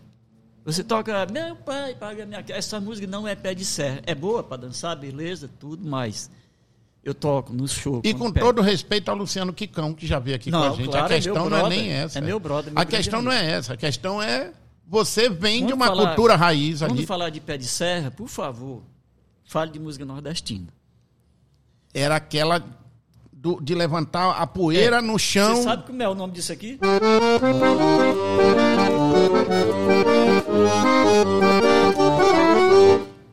Você toca, meu pai, paga minha... Essa música não é pé de serra. É boa para dançar, beleza, tudo, mas eu toco no show. E com pé. todo respeito ao Luciano Quicão, que já veio aqui Não, com a gente. claro, a é questão não é brother. nem essa. É meu brother, meu a questão amigo. não é essa. A questão é você vem de Quando uma falar- cultura raiz Quando ali. falar de pé de serra, por favor, fale de música nordestina. Era aquela do- de levantar a poeira É. no chão. Você sabe como é o nome disso aqui?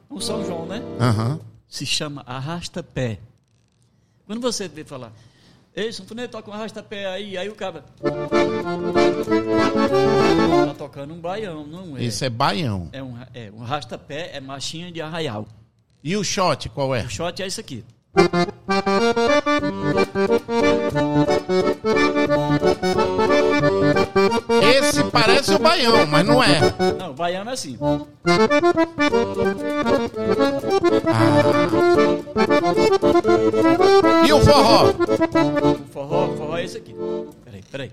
O São João, né? Aham. Se chama arrasta-pé. Quando você vê falar, ei, sanfoneiro, toca um arrasta-pé aí, aí o cara... Tá tocando um baião, não é? Isso é baião. É um, é, um arrasta-pé é marchinha de arraial. E o shot, qual é? O shot é isso aqui. Esse parece o baião, mas não é. Não, o baiano é assim. E o forró? O forró, o forró é esse aqui. Peraí, peraí.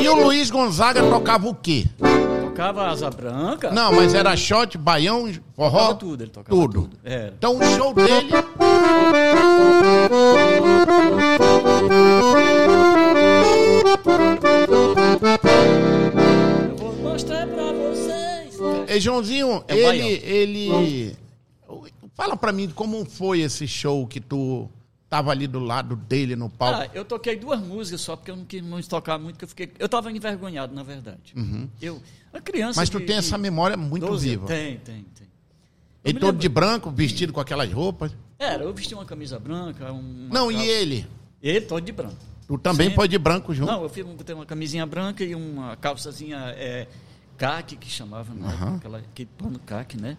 E o Luiz Gonzaga tocava o quê? Tocava asa branca. Não, mas era shot, baião, forró? Tocava tudo, ele tocava Tudo. tudo. Então o show dele. Eu vou mostrar pra vocês. Ei, Joãozinho, É ele, baião. ele. Fala pra mim como foi esse show que tu tava ali do lado dele no palco. Ah, eu toquei duas músicas só porque eu não quis muito tocar muito, que eu fiquei. Eu tava envergonhado, na verdade. Eu, a criança. Uhum. Mas tu de- tem essa memória muito 12 viva. Tem, tem, tem. Me todo lembro. de branco, vestido com aquelas roupas. Era, eu vesti uma camisa branca, um. Não, e ele? Ele todo de branco. Tu também foi de branco junto? Não, eu fiz, botei uma camisinha branca e uma calçazinha é, caque, que chamava, né? Aham. Aquela, aquele pano caque, né?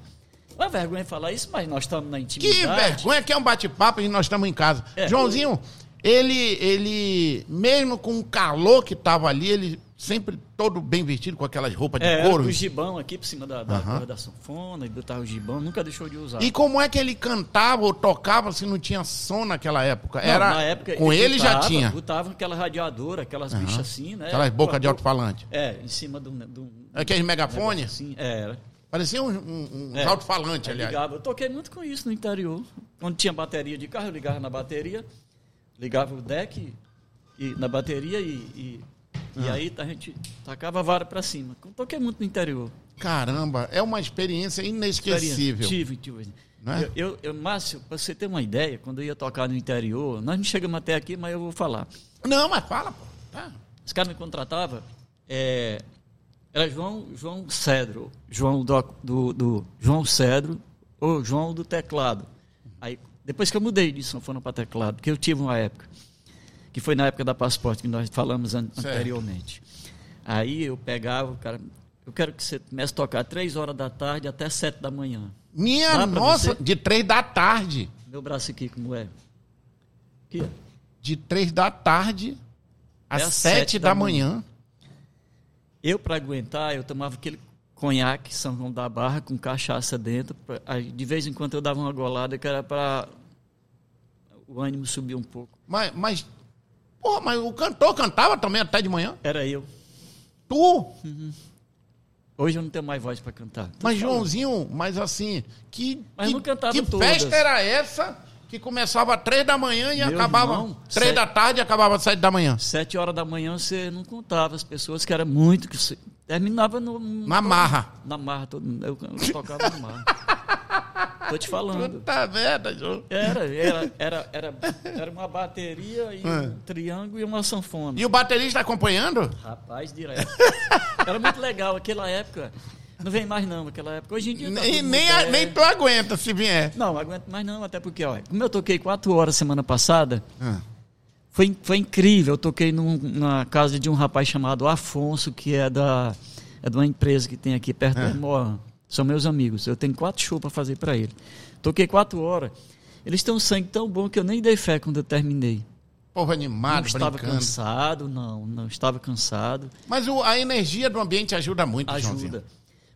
Uma vergonha falar isso, mas nós estamos na Que intimidade. vergonha que é um bate-papo e nós estamos em casa. É. Joãozinho, ele, ele, mesmo com o calor que tava ali, ele sempre todo bem vestido com aquelas roupas de É, couro. o gibão aqui por cima da, da, corda da sanfona, e botava o gibão, nunca deixou de usar. E como é que ele cantava ou tocava se não tinha som naquela época? Não, Era na época, com ele já botava- tinha. Botava aquela radiadora, aquelas bichas assim, né? Aquelas bocas de alto-falante. É, em cima do. do Aqueles megafones? Assim, era. Parecia um, um, um É. alto-falante, aliás. ligava. Eu toquei muito com isso no interior. Quando tinha bateria de carro, eu ligava na bateria, ligava o deck e, na bateria e, e, e Ah. aí a gente tacava a vara pra cima. Eu toquei muito no interior. Caramba, é uma experiência inesquecível. Tive, tive. Não é? Eu, eu, eu, Márcio, pra você ter uma ideia, quando eu ia tocar no interior, nós não chegamos até aqui, mas eu vou falar. Não, mas fala, pô. Tá. Os caras me contratavam, é, era João, João Cedro, João do, do, do João Cedro ou João do teclado. Aí Depois que eu mudei de sanfona para teclado, porque eu tive uma época, que foi na época da passaporte que nós falamos an Certo. anteriormente. Aí eu pegava, o cara, eu quero que você comece a tocar três horas da tarde até sete da manhã. Minha nossa, você? de três da tarde. Meu braço aqui, como é? Aqui. De três da tarde às sete, sete da, da manhã. Eu, para aguentar, eu tomava aquele conhaque São João da Barra com cachaça dentro. pra- aí, de vez em quando eu dava uma golada que era para o ânimo subir um pouco. Mas, mas, porra, mas o cantor cantava também até de manhã? Era eu. Tu? Hoje eu não tenho mais voz para cantar. Tô Mas, falando. Joãozinho, mas assim, que, Mas que, não cantava que todas. festa era essa que começava às três da manhã e Meu acabava irmão, três sete- da tarde e acabava às sete da manhã? Sete horas da manhã você não contava as pessoas, que era muito. que você- Terminava no, Na marra. Na marra, todo. Eu, eu tocava na marra. [LAUGHS] Tô te falando. Puta merda, João. Era, era, era, era, [LAUGHS] era uma bateria e É. um triângulo e uma sanfona. E o baterista acompanhando? Rapaz, direto. [LAUGHS] Era muito legal aquela época. Não vem mais não, aquela época. Hoje em dia. tá Nem, tudo nem, a- moderno. nem tu aguenta se vier. Não, aguento mais não, até porque, olha, como eu toquei quatro horas semana passada, Ah. foi, foi incrível. Eu toquei num- na casa de um rapaz chamado Afonso, que é da é de uma empresa que tem aqui perto É. de Moan. São meus amigos. Eu tenho quatro shows para fazer para ele. Toquei quatro horas. Eles têm um sangue tão bom que eu nem dei fé quando eu terminei. Povo Não animado, estava brincando. cansado, não, não estava cansado. Mas o- a energia do ambiente ajuda muito, Joãozinho.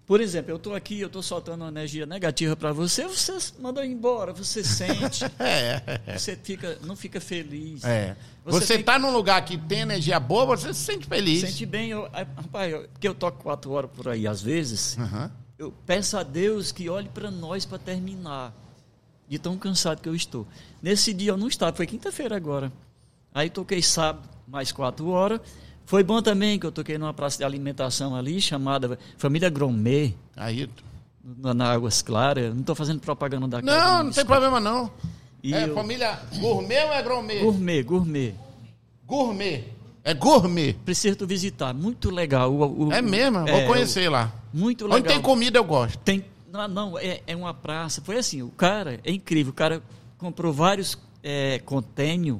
Por exemplo, eu estou aqui, eu estou soltando uma energia negativa para você, você manda embora, você sente, [LAUGHS] É, você fica, não fica feliz. é. Você Você, tem- tá num lugar que tem energia boa, você se sente feliz. Sente bem, eu, rapaz, eu, porque eu toco quatro horas por aí, às vezes, Aham. eu peço a Deus que olhe para nós para terminar, de tão cansado que eu estou. Nesse dia eu não estava, foi quinta-feira agora. Aí toquei sábado, mais quatro horas. Foi bom também que eu toquei numa praça de alimentação ali, chamada Família Gromet. Aí. na, na Águas Claras. Não estou fazendo propaganda da casa, Não, não tem problema não. E é eu- família gourmet ou é gourmet? Gourmet, gourmet. Gourmet. É gourmet. Preciso tu visitar. Muito legal. O- o- É mesmo, vou é, conhecer lá. o- Muito Onde legal. tem comida eu gosto. Tem, não, não, é, é uma praça. Foi assim, o cara é incrível. O cara comprou vários é, contêineros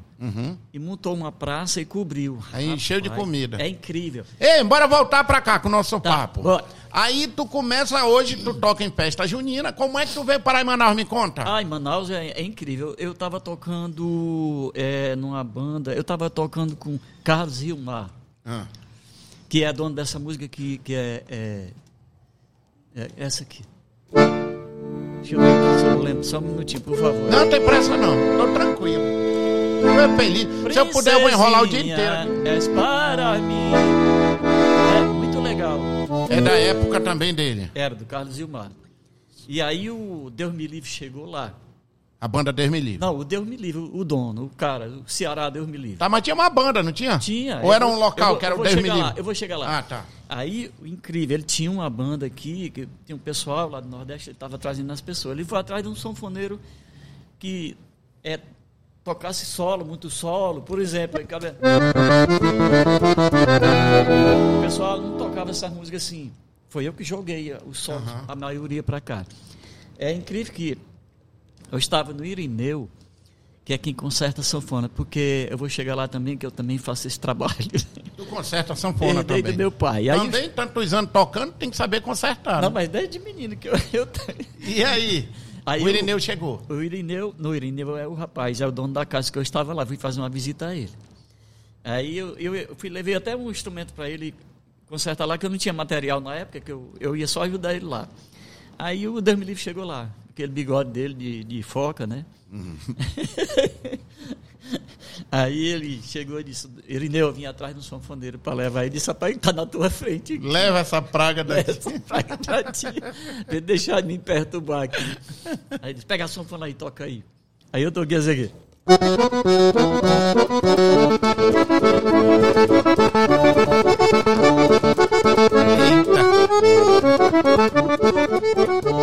e montou uma praça e cobriu. Uhum. Aí, cheio de comida. É incrível. Ei, bora voltar pra cá com o nosso Tá, papo. bora. Aí tu começa hoje, tu toca em festa junina. Como é que tu veio parar em Manaus? Me conta. Ah, em Manaus é, é incrível. Eu estava tocando é, numa banda, eu estava tocando com Carlos Gilmar. Ah. que é a dona dessa música que, que é, é, é essa aqui. Deixa eu ver aqui se eu lembro. Só um minutinho, por favor. Não tem pressa não, tô tranquilo. Tu é feliz. Se eu puder, eu vou enrolar o dia inteiro. És para mim. É muito legal. É da época também dele. Era do Carlos Gilmar. E aí o Deus me livre chegou lá. A banda Deus me livre. Não, o Deus me livre, o dono, o cara, o Ceará Deus me livre. Tá, mas tinha uma banda, não tinha? Tinha. Ou era vou- um local vou- que era o Deus me livre? lá, Eu vou chegar lá. Ah, tá. Aí, incrível, ele tinha uma banda aqui, que tinha um pessoal lá do Nordeste, ele estava trazendo as pessoas. Ele foi atrás de um sanfoneiro que é, tocasse solo, muito solo, por exemplo. aí cabe- O pessoal não tocava essas músicas assim. Foi eu que joguei o solo, Aham. a maioria para cá. É incrível que eu estava no Irineu, que é quem conserta a sanfona, porque eu vou chegar lá também, que eu também faço esse trabalho. Tu conserta a sanfona Herdei também. do meu pai. Aí, Também, tantos anos tocando, tem que saber consertar. Não, né? mas desde menino que eu, eu. E aí? Aí o eu- Irineu chegou. O Irineu, no Irineu é o rapaz, é o dono da casa que eu estava lá, fui fazer uma visita a ele. Aí eu, eu, eu fui, levei até um instrumento para ele consertar lá, que eu não tinha material na época, que eu, eu ia só ajudar ele lá. Aí o Deus me livre chegou lá, aquele bigode dele de, de foca, né? [LAUGHS] Aí ele chegou e disse, Irineu, eu vim atrás do sanfoneiro para levar ele, disse, rapaz, tá na tua frente. Leva essa praga daqui. Essa praga pra ti. [LAUGHS] Deixar de me perturbar aqui. Aí ele disse, pega a sanfona aí, toca aí. Aí eu toquei essa aqui. Eita.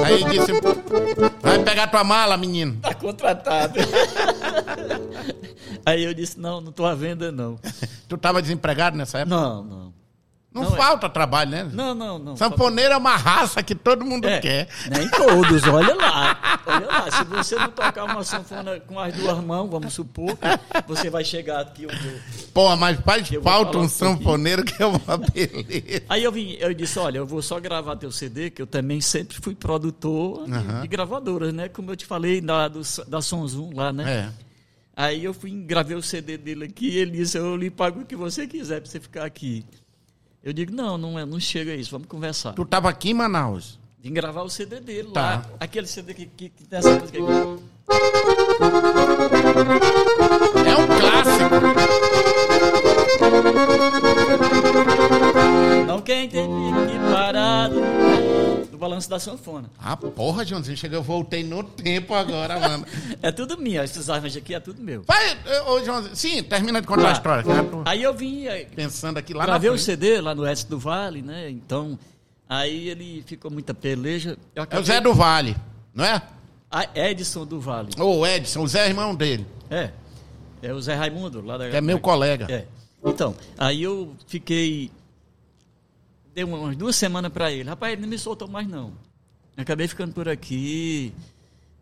Aí disse, pegar tua mala, menino. Tá contratado. Aí eu disse, não, não tô à venda não. Tu tava desempregado nessa época? Não, não. Não, Não é. falta trabalho, né? Não, não, não. Sanfoneiro é uma raça que todo mundo É, quer. Nem todos, olha lá. Olha lá, se você não tocar uma sanfona com as duas mãos, vamos supor, você vai chegar aqui onde. Pô, mas faz falta um um sanfoneiro que é uma beleza. Aí eu vim, eu disse, olha, eu vou só gravar teu CD, que eu também sempre fui produtor de- de gravadoras, né? Como eu te falei da, do, da Sonzum lá, né? É. Aí eu fui gravei o CD dele aqui ele disse, eu lhe pago o que você quiser pra você ficar aqui. Eu digo, não, não, é, não chega isso, vamos conversar. Tu tava aqui em Manaus. Vim gravar o CD dele Tá. lá. Aquele CD que, que, que tem essa música aqui. É um clássico. Não quem tem que parado do balanço da sanfona. Ah, porra, Joãozinho, chegou, eu voltei no tempo agora, mano. [LAUGHS] É tudo minha, esses arranjos aqui é tudo meu. Vai, ô, Joãozinho, sim, termina de contar Lá. a história. eu tô Aí eu vim, aí, pensando aqui lá gravei na o frente. CD lá no Edson do Vale, né? Então, aí ele ficou muita peleja. Eu É o acabei- Zé do Vale, não é? A Edson do Vale. Ou o Edson, o Zé é irmão dele, É. É o Zé Raimundo, lá da. que é meu colega. É. Então, aí eu fiquei. Dei umas duas semanas pra ele. Rapaz, ele não me soltou mais, não. Acabei ficando por aqui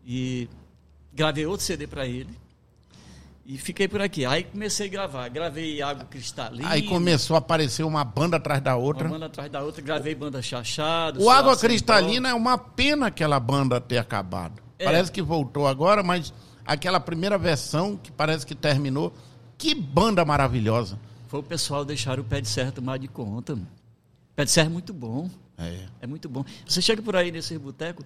e gravei outro CD pra ele. E fiquei por aqui. Aí comecei a gravar. Gravei Água Cristalina. Aí começou a aparecer uma banda atrás da outra. Uma banda atrás da outra. Gravei banda Chachado. O Água Cristalina é uma pena aquela banda ter acabado. É. Parece que voltou agora, mas aquela primeira versão que parece que terminou. Que banda maravilhosa. Foi o pessoal deixar o pé de serra tomar de conta. Mano. Pé de serra é muito bom. É. É muito bom. Você chega por aí nesse boteco,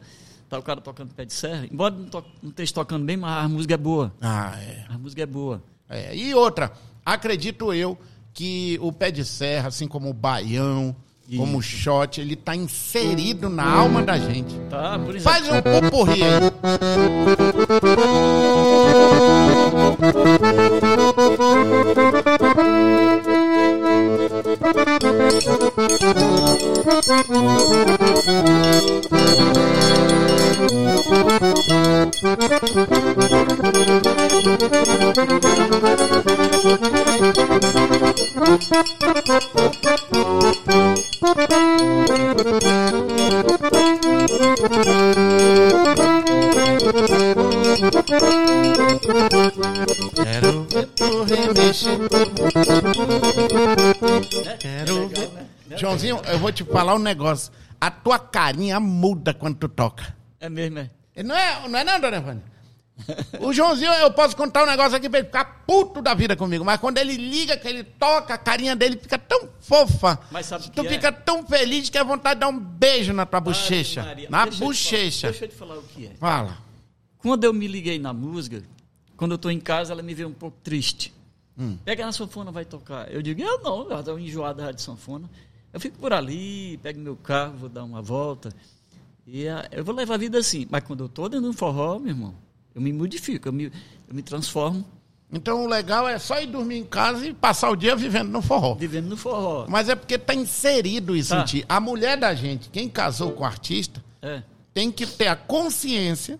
tá o cara tocando pé de serra, embora não, to não esteja tocando bem, mas a música é boa. Ah, é. A música é boa. É, E outra, acredito eu que o pé de serra, assim como o baião, como o shot, ele tá inserido na alma da gente. Tá, por exemplo. Faz um popurri aí. Quero ver tu remexer. Quero ver. Joãozinho, eu vou te falar um negócio. A tua carinha muda quando tu toca. É mesmo, é. Não é, não é não, dona Evânia? O Joãozinho, eu posso contar um negócio aqui pra ele ficar puto da vida comigo, mas quando ele liga, que ele toca, a carinha dele fica tão fofa. Mas sabe tu que é? fica tão feliz que é vontade de dar um beijo na tua bochecha. Maria. Na Deixa eu bochecha. falar- Deixa eu te falar o que é. Fala. Quando eu me liguei na música, quando eu estou em casa, ela me vê um pouco triste. Pega na sanfona, vai tocar. Eu digo, eu não, eu estou enjoado da rádio sanfona. Eu fico por ali, pego meu carro, vou dar uma volta. E ah, eu vou levar a vida assim. Mas quando eu estou dentro de um forró, meu irmão, eu me modifico, eu me, eu me transformo Então o legal é só ir dormir em casa e passar o dia vivendo no forró. vivendo no forró. Mas é porque tá inserido isso Tá. em ti. A mulher da gente, quem casou com o artista, É. tem que ter a consciência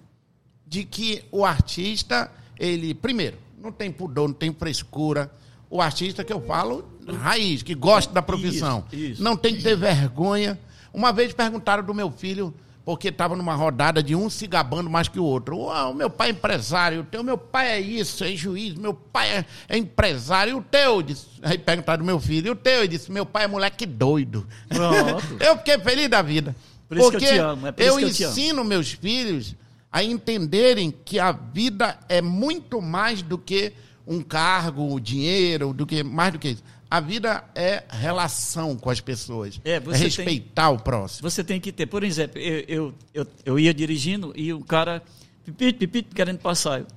de que o artista, ele, primeiro, não tem pudor, não tem frescura. O artista que eu falo, raiz, que gosta da profissão. Isso, isso. Não tem que ter vergonha. Uma vez perguntaram do meu filho, porque estava numa rodada de um se gabando mais que o outro. O meu pai é empresário, o teu, meu pai é isso, é juiz, meu pai é, é empresário, e o teu? Disse, aí perguntaram do meu filho, e o teu? Ele disse, meu pai é moleque doido. [LAUGHS] Eu fiquei feliz da vida. Por isso que eu porque te amo, é por isso que eu te amo. ensino meus filhos a entenderem que a vida é muito mais do que um cargo, dinheiro, do que mais do que isso. A vida é relação com as pessoas. É, tem- respeitar o próximo. Você tem que ter, por exemplo, eu, eu, eu, eu ia dirigindo e o cara, pipito, pipito, querendo passar. Eu,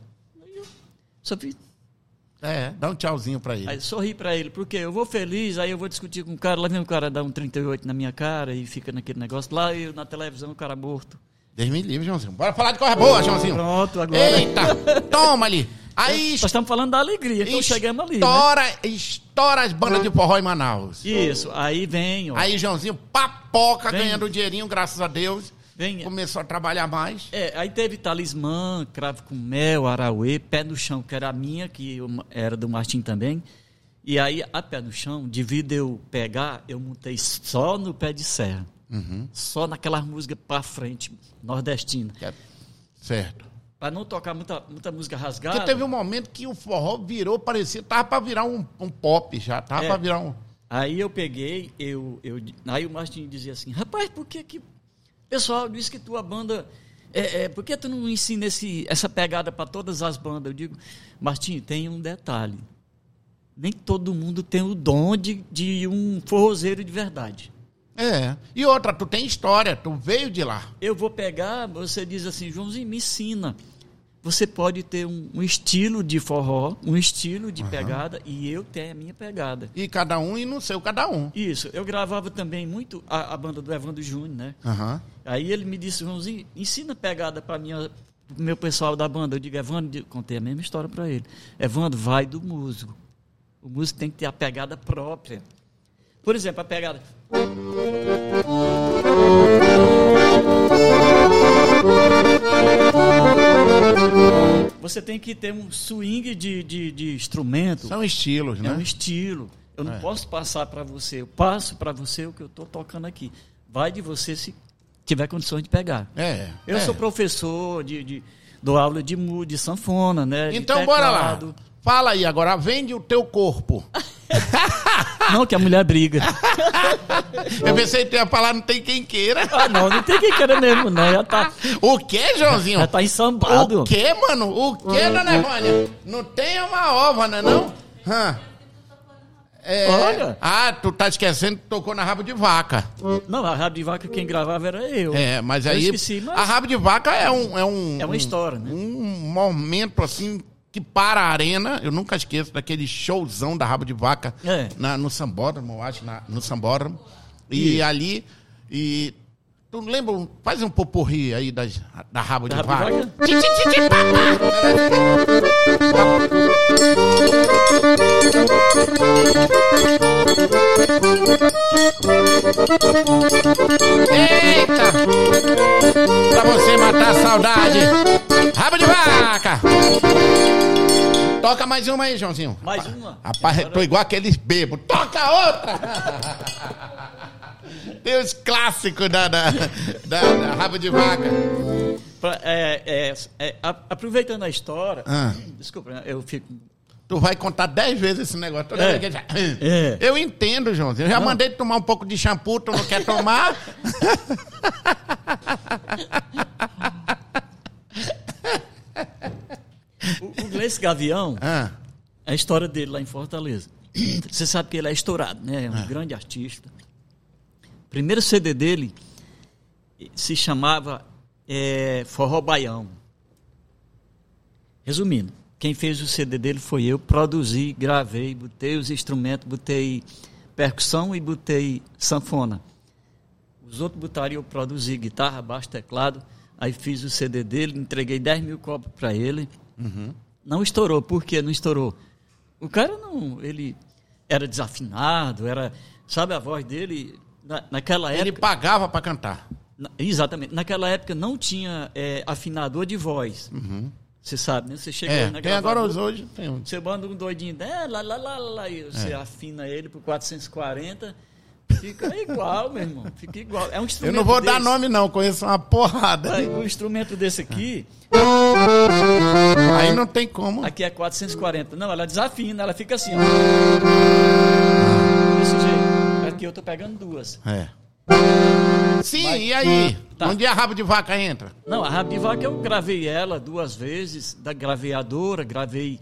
eu só fiz, É, dá um tchauzinho pra ele. aí sorri pra ele, porque eu vou feliz, aí eu vou discutir com o cara, lá vem o cara dar um 38 na minha cara e fica naquele negócio, lá eu na televisão o cara morto. Deus me livre, Joãozinho. Bora falar de coisa boa, Joãozinho. Pronto, agora. Eita, toma ali. Aí Nós estamos falando da alegria, então chegamos ali. Né? estoura, estoura as bandas de forró em Manaus. Isso, aí vem, ó. Aí Joãozinho papoca Vem. ganhando dinheirinho, graças a Deus. Vem- Começou a trabalhar mais. É, aí teve talismã, cravo com mel, arauê, pé no chão, que era a minha, que eu- era do Martim também. E aí, a pé no chão, devido eu pegar, eu montei só no pé de serra. Só naquelas músicas pra frente, nordestina. É- Certo. Pra não tocar muita, muita música rasgada. Porque teve um momento que o forró virou, parecia, tava pra virar um, um pop já, tava É. pra virar um... Aí eu peguei, eu, eu, aí o Martin dizia assim, rapaz, por que que... Pessoal, disse que tua banda... É, é, por que tu não ensina esse, essa pegada para todas as bandas? Eu digo, Martim, tem um detalhe. Nem todo mundo tem o dom de, de um forrozeiro de verdade. É. E outra, tu tem história, tu veio de lá. Eu vou pegar, você diz assim, Joãozinho, me ensina. Você pode ter um, um estilo de forró, um estilo de pegada, e eu tenho a minha pegada. E cada um e no seu cada um. Isso, eu gravava também muito a, a banda do Evandro Júnior, né? Aham. Aí ele me disse, Joãozinho, ensina a pegada para minha meu pessoal da banda. Eu digo, Evandro, eu contei a mesma história para ele. Evandro, vai do músico. O músico tem que ter a pegada própria. Por exemplo, a pegada. Você tem que ter um swing de, de, de instrumento. São estilos, É né? um estilo. Eu não É. posso passar para você. Eu passo para você o que eu estou tocando aqui. Vai de você se tiver condições de pegar. É. Eu é. sou professor de, de dou aula de de sanfona, né? Então bora lá. Fala aí agora, vende o teu corpo. [LAUGHS] Não, que a mulher briga. [LAUGHS] Eu pensei que ia falar, não tem quem queira. ah, não, não tem quem queira mesmo, não. Já tá, O que, Joãozinho? já tá ensambado. O que, mano? O que, dona Evânia? Não tem uma ova, né não? Hã? É. Olha. Ah, tu tá esquecendo que tocou na rabo de vaca. Não, a rabo de vaca quem gravava era eu. É, mas Eu aí. esqueci, mas- A rabo de vaca é um. É, um, É uma história, né? Um momento assim que para a arena. Eu nunca esqueço daquele showzão da rabo de vaca É. na, no Sambódromo, eu acho, na- no Sambódromo. E ali. E. Tu lembra? Faz um poporri aí das, da rabo de Da de vaca. Eita! Pra você matar a saudade. Toca mais uma aí, Joãozinho. Mais uma. Rapaz, eu tô igual aqueles bêbados. Toca outra! [LAUGHS] Tem os clássicos da, da, da, da rabo de vaca. Pra- é, é, é, a- aproveitando a história, Ah. desculpa, eu fico Tu vai contar dez vezes esse negócio. Toda É. vez ele fala, É. Eu entendo, Joãozinho. Eu já mandei tu tomar um pouco de shampoo, tu não quer tomar? [LAUGHS] [LAUGHS] O, o Gleice Gavião, Ah, a história dele lá em Fortaleza. [CLEARS THROAT] Você sabe que ele é estourado, né? É um grande artista. O primeiro CD dele se chamava é, Forró Baião. Resumindo, quem fez o CD dele foi eu, produzi, gravei, botei os instrumentos, botei percussão e botei sanfona. Os outros botaram eu produzi guitarra, baixo, teclado. Aí fiz o CD dele, entreguei 10 mil copos para ele. Não estourou. Por que não estourou? O cara não. Ele era desafinado, era. Sabe a voz dele? Na, naquela ele época. pagava pra cantar. na- exatamente. Naquela época não tinha é, afinador de voz. Você sabe, né? Você chega É, na tem agora os hoje. Tem um. Você manda um doidinho, é, lá, lá, lá, lá, e você É. afina ele por 440, fica igual, meu irmão. Fica igual. É um Eu instrumento não vou dar desse. nome, não, conheço uma porrada. Aí, O instrumento desse aqui, Aí não tem como. aqui é 440. Não, ela desafina, ela fica assim, ó. Desse jeito. Aqui eu tô pegando duas. É. Sim, e aí? Tá. Onde a rabo de vaca entra? Não, a Rabo de Vaca eu gravei ela duas vezes, da graveadora, gravei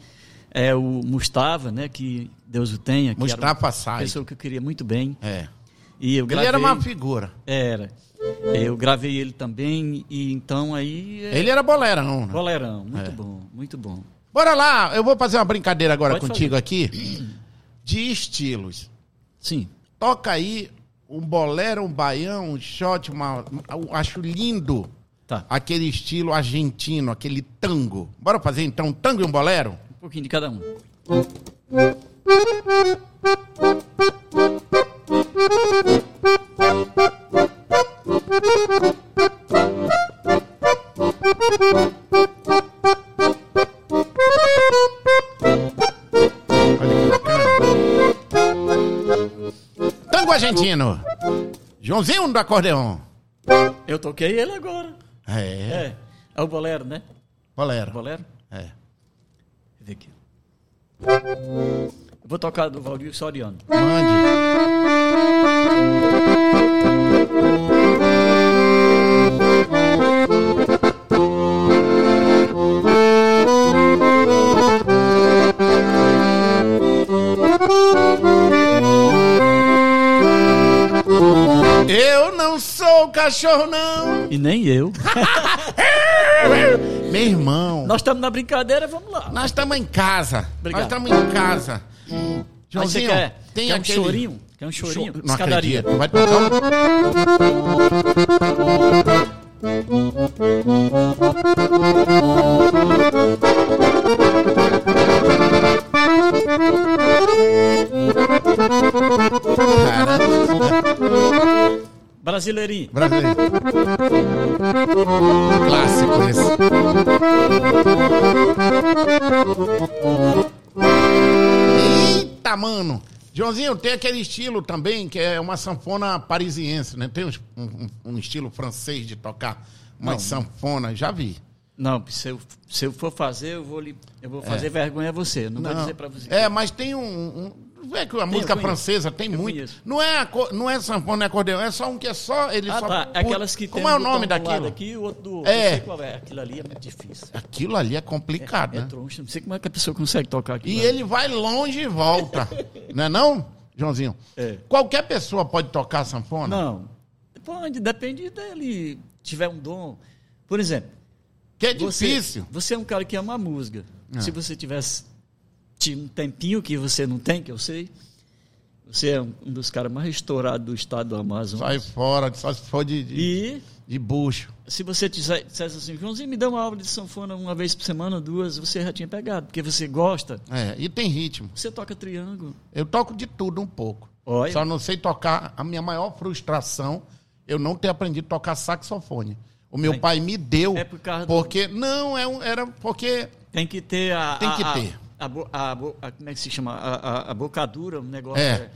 é, o Mustava, né, que Deus o tenha. Uma Sai. pessoa que eu queria muito bem. É. E eu Ele gravei, era uma figura. Era. Eu gravei ele também, e então aí... é Ele era bolerão, né? Bolerão, muito É. bom, muito bom. Bora lá, eu vou fazer uma brincadeira agora Pode contigo aqui. [CLEARS THROAT] De estilos. Sim. Toca aí um bolero, um baião, um shot, uma, eu acho lindo Tá. aquele estilo argentino, aquele tango. Bora fazer então um tango e um bolero? Um pouquinho de cada um. Bacana. Latino. Joãozinho do acordeon. Eu toquei ele agora. É. É. É o bolero, né? Bolero. Bolero? É. Ver aqui. Vou tocar do Valdir Soriano. Mande. Eu não sou cachorro, não. E nem eu. [LAUGHS] Meu irmão, Nós estamos na brincadeira, vamos lá. nós estamos em casa. Obrigado. Nós estamos em casa. Joãozinho, quer, tem quer um aquele... chorinho? Quer um chorinho? Cho- Não Escadaria. acredito. Vai tocar um... Cara, Brasileirinho. Tem aquele estilo também, que é uma sanfona parisiense, né? Tem um, um- um estilo francês de tocar umas Não. sanfonas, já vi. Não, se eu, se eu for fazer, eu vou, lhe, eu vou fazer vergonha a você. Não, vou dizer pra você. É, mas tem um. um é que a música francesa tem Eu muito. conheço. Não é, não é sanfona, não é acordeão, é só um que é só. Ele Ah, só tá. Aquelas que Como tem é o nome daquilo? aqui o outro do. É. Não sei qual é. Aquilo ali é muito difícil. Aquilo ali é complicado, É né? troncha. Não sei como é que a pessoa consegue tocar aquilo. E ali. ele vai longe e volta. [LAUGHS] não é não, Joãozinho? É. Qualquer pessoa pode tocar sanfona? Não. Pode, depende dele. Tiver um dom. Por exemplo, Que é você, difícil. você é um cara que ama a música. É. Se você tivesse um tempinho que você não tem, que eu sei, você é um um dos caras mais estourados do estado do Amazonas. Sai fora, só se for de, de, E de bucho. se você disse- dissesse assim, Joãozinho, me dá uma aula de sanfona uma vez por semana, duas, você já tinha pegado, porque você gosta. É, e tem ritmo. Você toca triângulo. Eu toco de tudo um pouco. Olha. Só não sei tocar. A minha maior frustração, eu não ter aprendido a tocar saxofone. O meu pai me deu. É por causa do- porque Não, é um- era porque. Tem que ter a. Tem que a- ter. A, a a- como é que se chama? A, a- a bocadura, um negócio. É. É,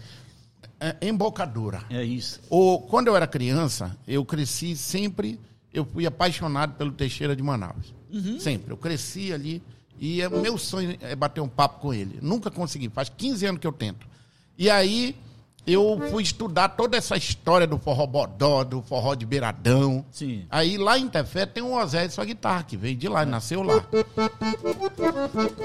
embocadura. É, é isso. O, quando eu era criança, eu cresci sempre. Eu fui apaixonado pelo Teixeira de Manaus. Uhum. Sempre. Eu cresci ali. E é, meu sonho é bater um papo com ele. Nunca consegui. Faz 15 anos que eu tento. E aí, eu fui estudar toda essa história do forró bodó, do forró de beiradão. Sim. Aí lá em Tefé tem um Osé de sua guitarra, que veio de lá, nasceu lá.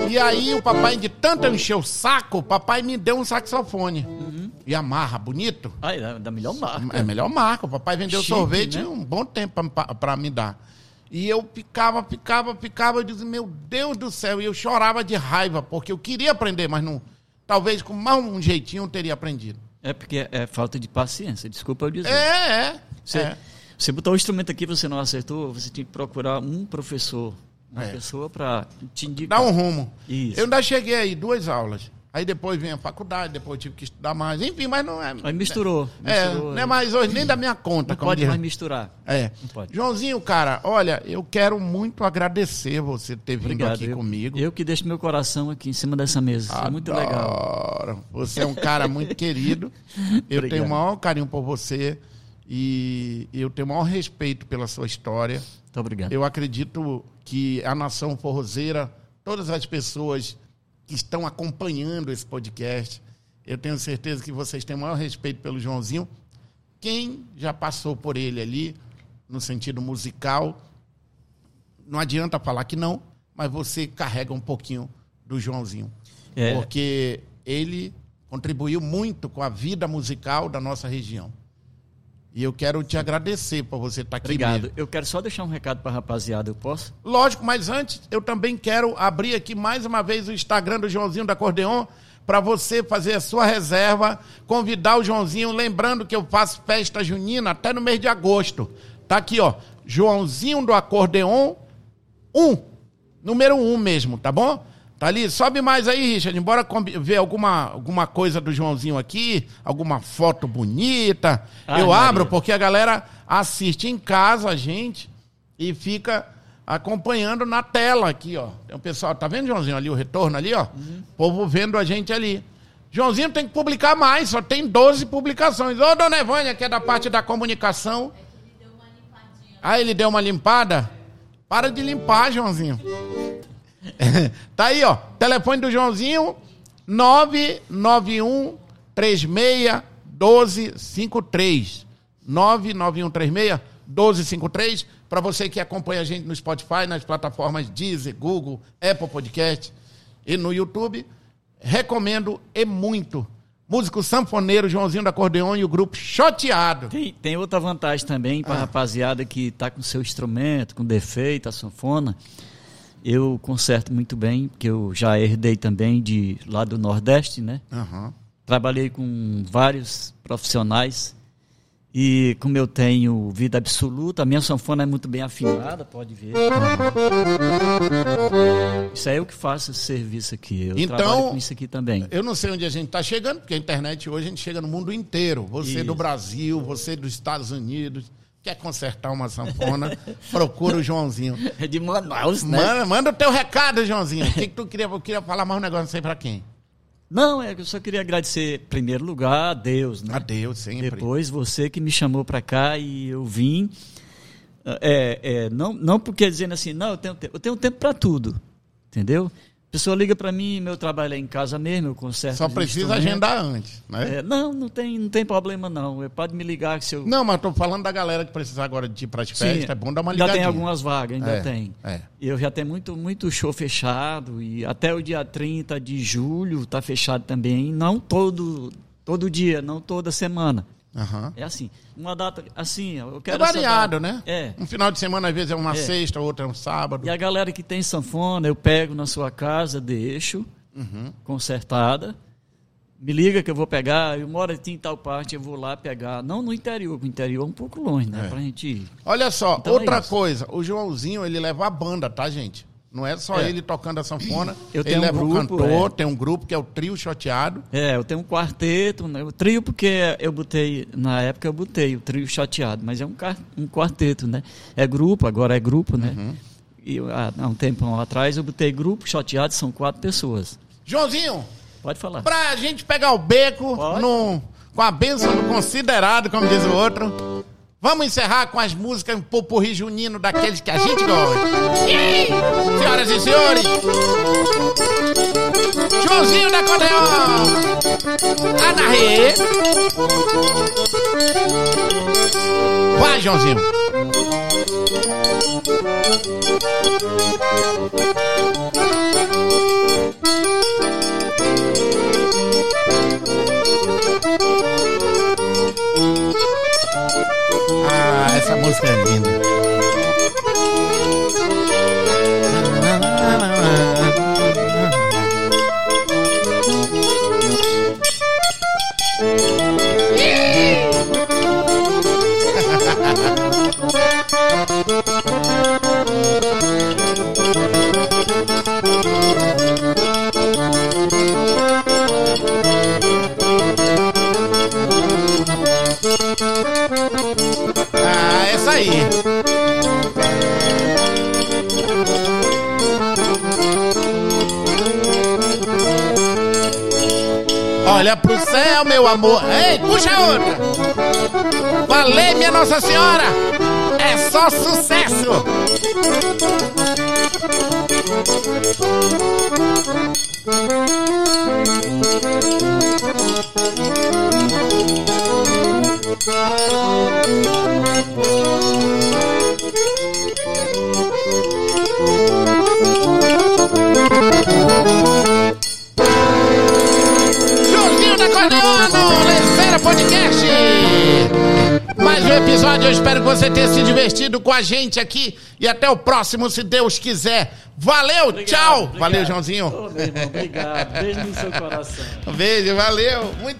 E aí o papai, de tanto encher o saco, o papai me deu um saxofone. Uhum. E amarra, bonito. Ah, é da melhor marca. É a melhor marca. O papai vendeu Chique, sorvete né? um bom tempo pra, pra me dar. E eu picava, picava, picava. Eu dizia, meu Deus do céu. E eu chorava de raiva, porque eu queria aprender, mas não. Talvez com mais um jeitinho eu teria aprendido. É porque é, falta de paciência, desculpa eu dizer. É, é. Você, é. você botou o instrumento aqui você não acertou, você tinha que procurar um professor, uma É. pessoa para te indicar. Dá um rumo. Isso. Eu ainda cheguei aí, duas aulas. Aí depois vem a faculdade, depois eu tive que estudar mais. Enfim, mas não é. Aí misturou. É, misturou, não é mais hoje nem da minha conta. Não pode diz. mais misturar. É. Não pode. Joãozinho, cara, olha, eu quero muito agradecer você ter vindo Obrigado. aqui eu, comigo. eu que deixo meu coração aqui em cima dessa mesa. Isso é muito legal. Adoro. Você é um cara muito [LAUGHS] querido. Eu Obrigado. tenho o maior carinho por você e eu tenho o maior respeito pela sua história. Muito obrigado. Eu acredito que a nação forrozeira, todas as pessoas que estão acompanhando esse podcast, eu tenho certeza que vocês têm o maior respeito pelo Joãozinho. Quem já passou por ele ali, no sentido musical, não adianta falar que não, mas você carrega um pouquinho do Joãozinho. É. Porque ele contribuiu muito com a vida musical da nossa região. E eu quero te agradecer por você estar aqui Obrigado. mesmo. Eu quero só deixar um recado para a rapaziada, eu posso? Lógico, mas antes eu também quero abrir aqui mais uma vez o Instagram do Joãozinho da Acordeon para você fazer a sua reserva, convidar o Joãozinho, lembrando que eu faço festa junina até no mês de agosto. Tá aqui, ó, Joãozinho do Acordeon 1, número 1 mesmo, tá bom? Tá ali, sobe mais aí, Richard, embora ver alguma, alguma coisa do Joãozinho aqui, alguma foto bonita. Ai, eu Maria. abro porque a galera assiste em casa a gente e fica acompanhando na tela aqui, ó. Tem um pessoal, tá vendo, Joãozinho, ali o retorno ali, ó? O povo vendo a gente ali. Joãozinho tem que publicar mais, só tem 12 publicações. Ô, dona Evânia, que é da parte da comunicação. Ah, ele deu uma limpada? Para de limpar, Joãozinho. [LAUGHS] tá aí, ó. Telefone do Joãozinho, 991 36 1253. 991 36 1253. Para você que acompanha a gente no Spotify, nas plataformas Deezer, Google, Apple Podcast e no YouTube, recomendo e muito. Músico sanfoneiro Joãozinho da Acordeon e o grupo Choteado. Tem, tem outra vantagem também para ah. rapaziada que está com seu instrumento, com defeito, a sanfona. Eu conserto muito bem, porque eu já herdei também de lá do Nordeste, né? Uhum. Trabalhei com vários profissionais e como eu tenho vida absoluta, a minha sanfona é muito bem afinada, pode ver. Isso é eu que faço esse serviço aqui. Eu então, trabalho com isso aqui também. Eu não sei onde a gente está chegando, porque a internet hoje a gente chega no mundo inteiro. Você isso. do Brasil, você dos Estados Unidos. Quer consertar uma sanfona, [LAUGHS] procura o Joãozinho. É de Manaus, né? Manda, manda o teu recado, Joãozinho. O que, que tu queria? Eu queria falar mais um negócio, não sei pra quem. Não, é, eu só queria agradecer, em primeiro lugar, a Deus. Né? A Deus, sempre. Depois você que me chamou para cá e eu vim. É, é, não, não porque dizendo assim, não, eu tenho tempo, eu tenho tempo para tudo. Entendeu? A pessoa liga para mim, meu trabalho é em casa mesmo, eu conserto. Só precisa agendar antes, né? É, não, não tem, não tem problema não. Pode me ligar se eu. Não, mas estou falando da galera que precisa agora de ir para as festas, é bom dar uma ligadinha. Já tem algumas vagas, ainda é, tem. É. Eu já tenho muito, muito show fechado e até o dia 30 de julho está fechado também. Não todo, todo dia, não toda semana. Uhum. É assim, uma data assim, eu quero É variado, né? É. Um final de semana às vezes é uma é. sexta, outra é um sábado. E a galera que tem sanfona, eu pego na sua casa, deixo uhum. consertada. Me liga que eu vou pegar, eu moro em tal parte, eu vou lá pegar. Não no interior, o interior é um pouco longe, né? É. Pra gente ir. Olha só, então é outra é coisa, o Joãozinho, ele leva a banda, tá, gente? Não é só é. ele tocando a sanfona. [CLEARS THROAT] Eu tenho ele um leva grupo, um cantor, é. tem um grupo que é o trio chateado. É, eu tenho um quarteto, né? O trio porque eu botei, na época eu botei o trio chateado, mas é um, um quarteto, né? É grupo, agora é grupo, né? Uhum. E há, há um tempo atrás eu botei grupo chateado, são quatro pessoas. Joãozinho! Pode falar. Pra gente pegar o beco no, com a bênção do considerado, como diz o outro. Vamos encerrar com as músicas um popurri junino daqueles que a gente gosta. Senhoras e senhores, Joãozinho da Codeon, Anarrê. Vai, Joãozinho. Essa música é linda. [LAUGHS] aí. Olha pro céu, meu amor. Ei, puxa outra. Falei, minha Nossa Senhora. É só sucesso. Joãozinho Podcast. Mais um episódio, eu espero que você tenha se divertido com a gente aqui. E até o próximo, se Deus quiser. Valeu, obrigado, tchau. Obrigado. Valeu, Joãozinho. Meu irmão, obrigado. Beijo no seu coração. Um beijo, valeu. Muito.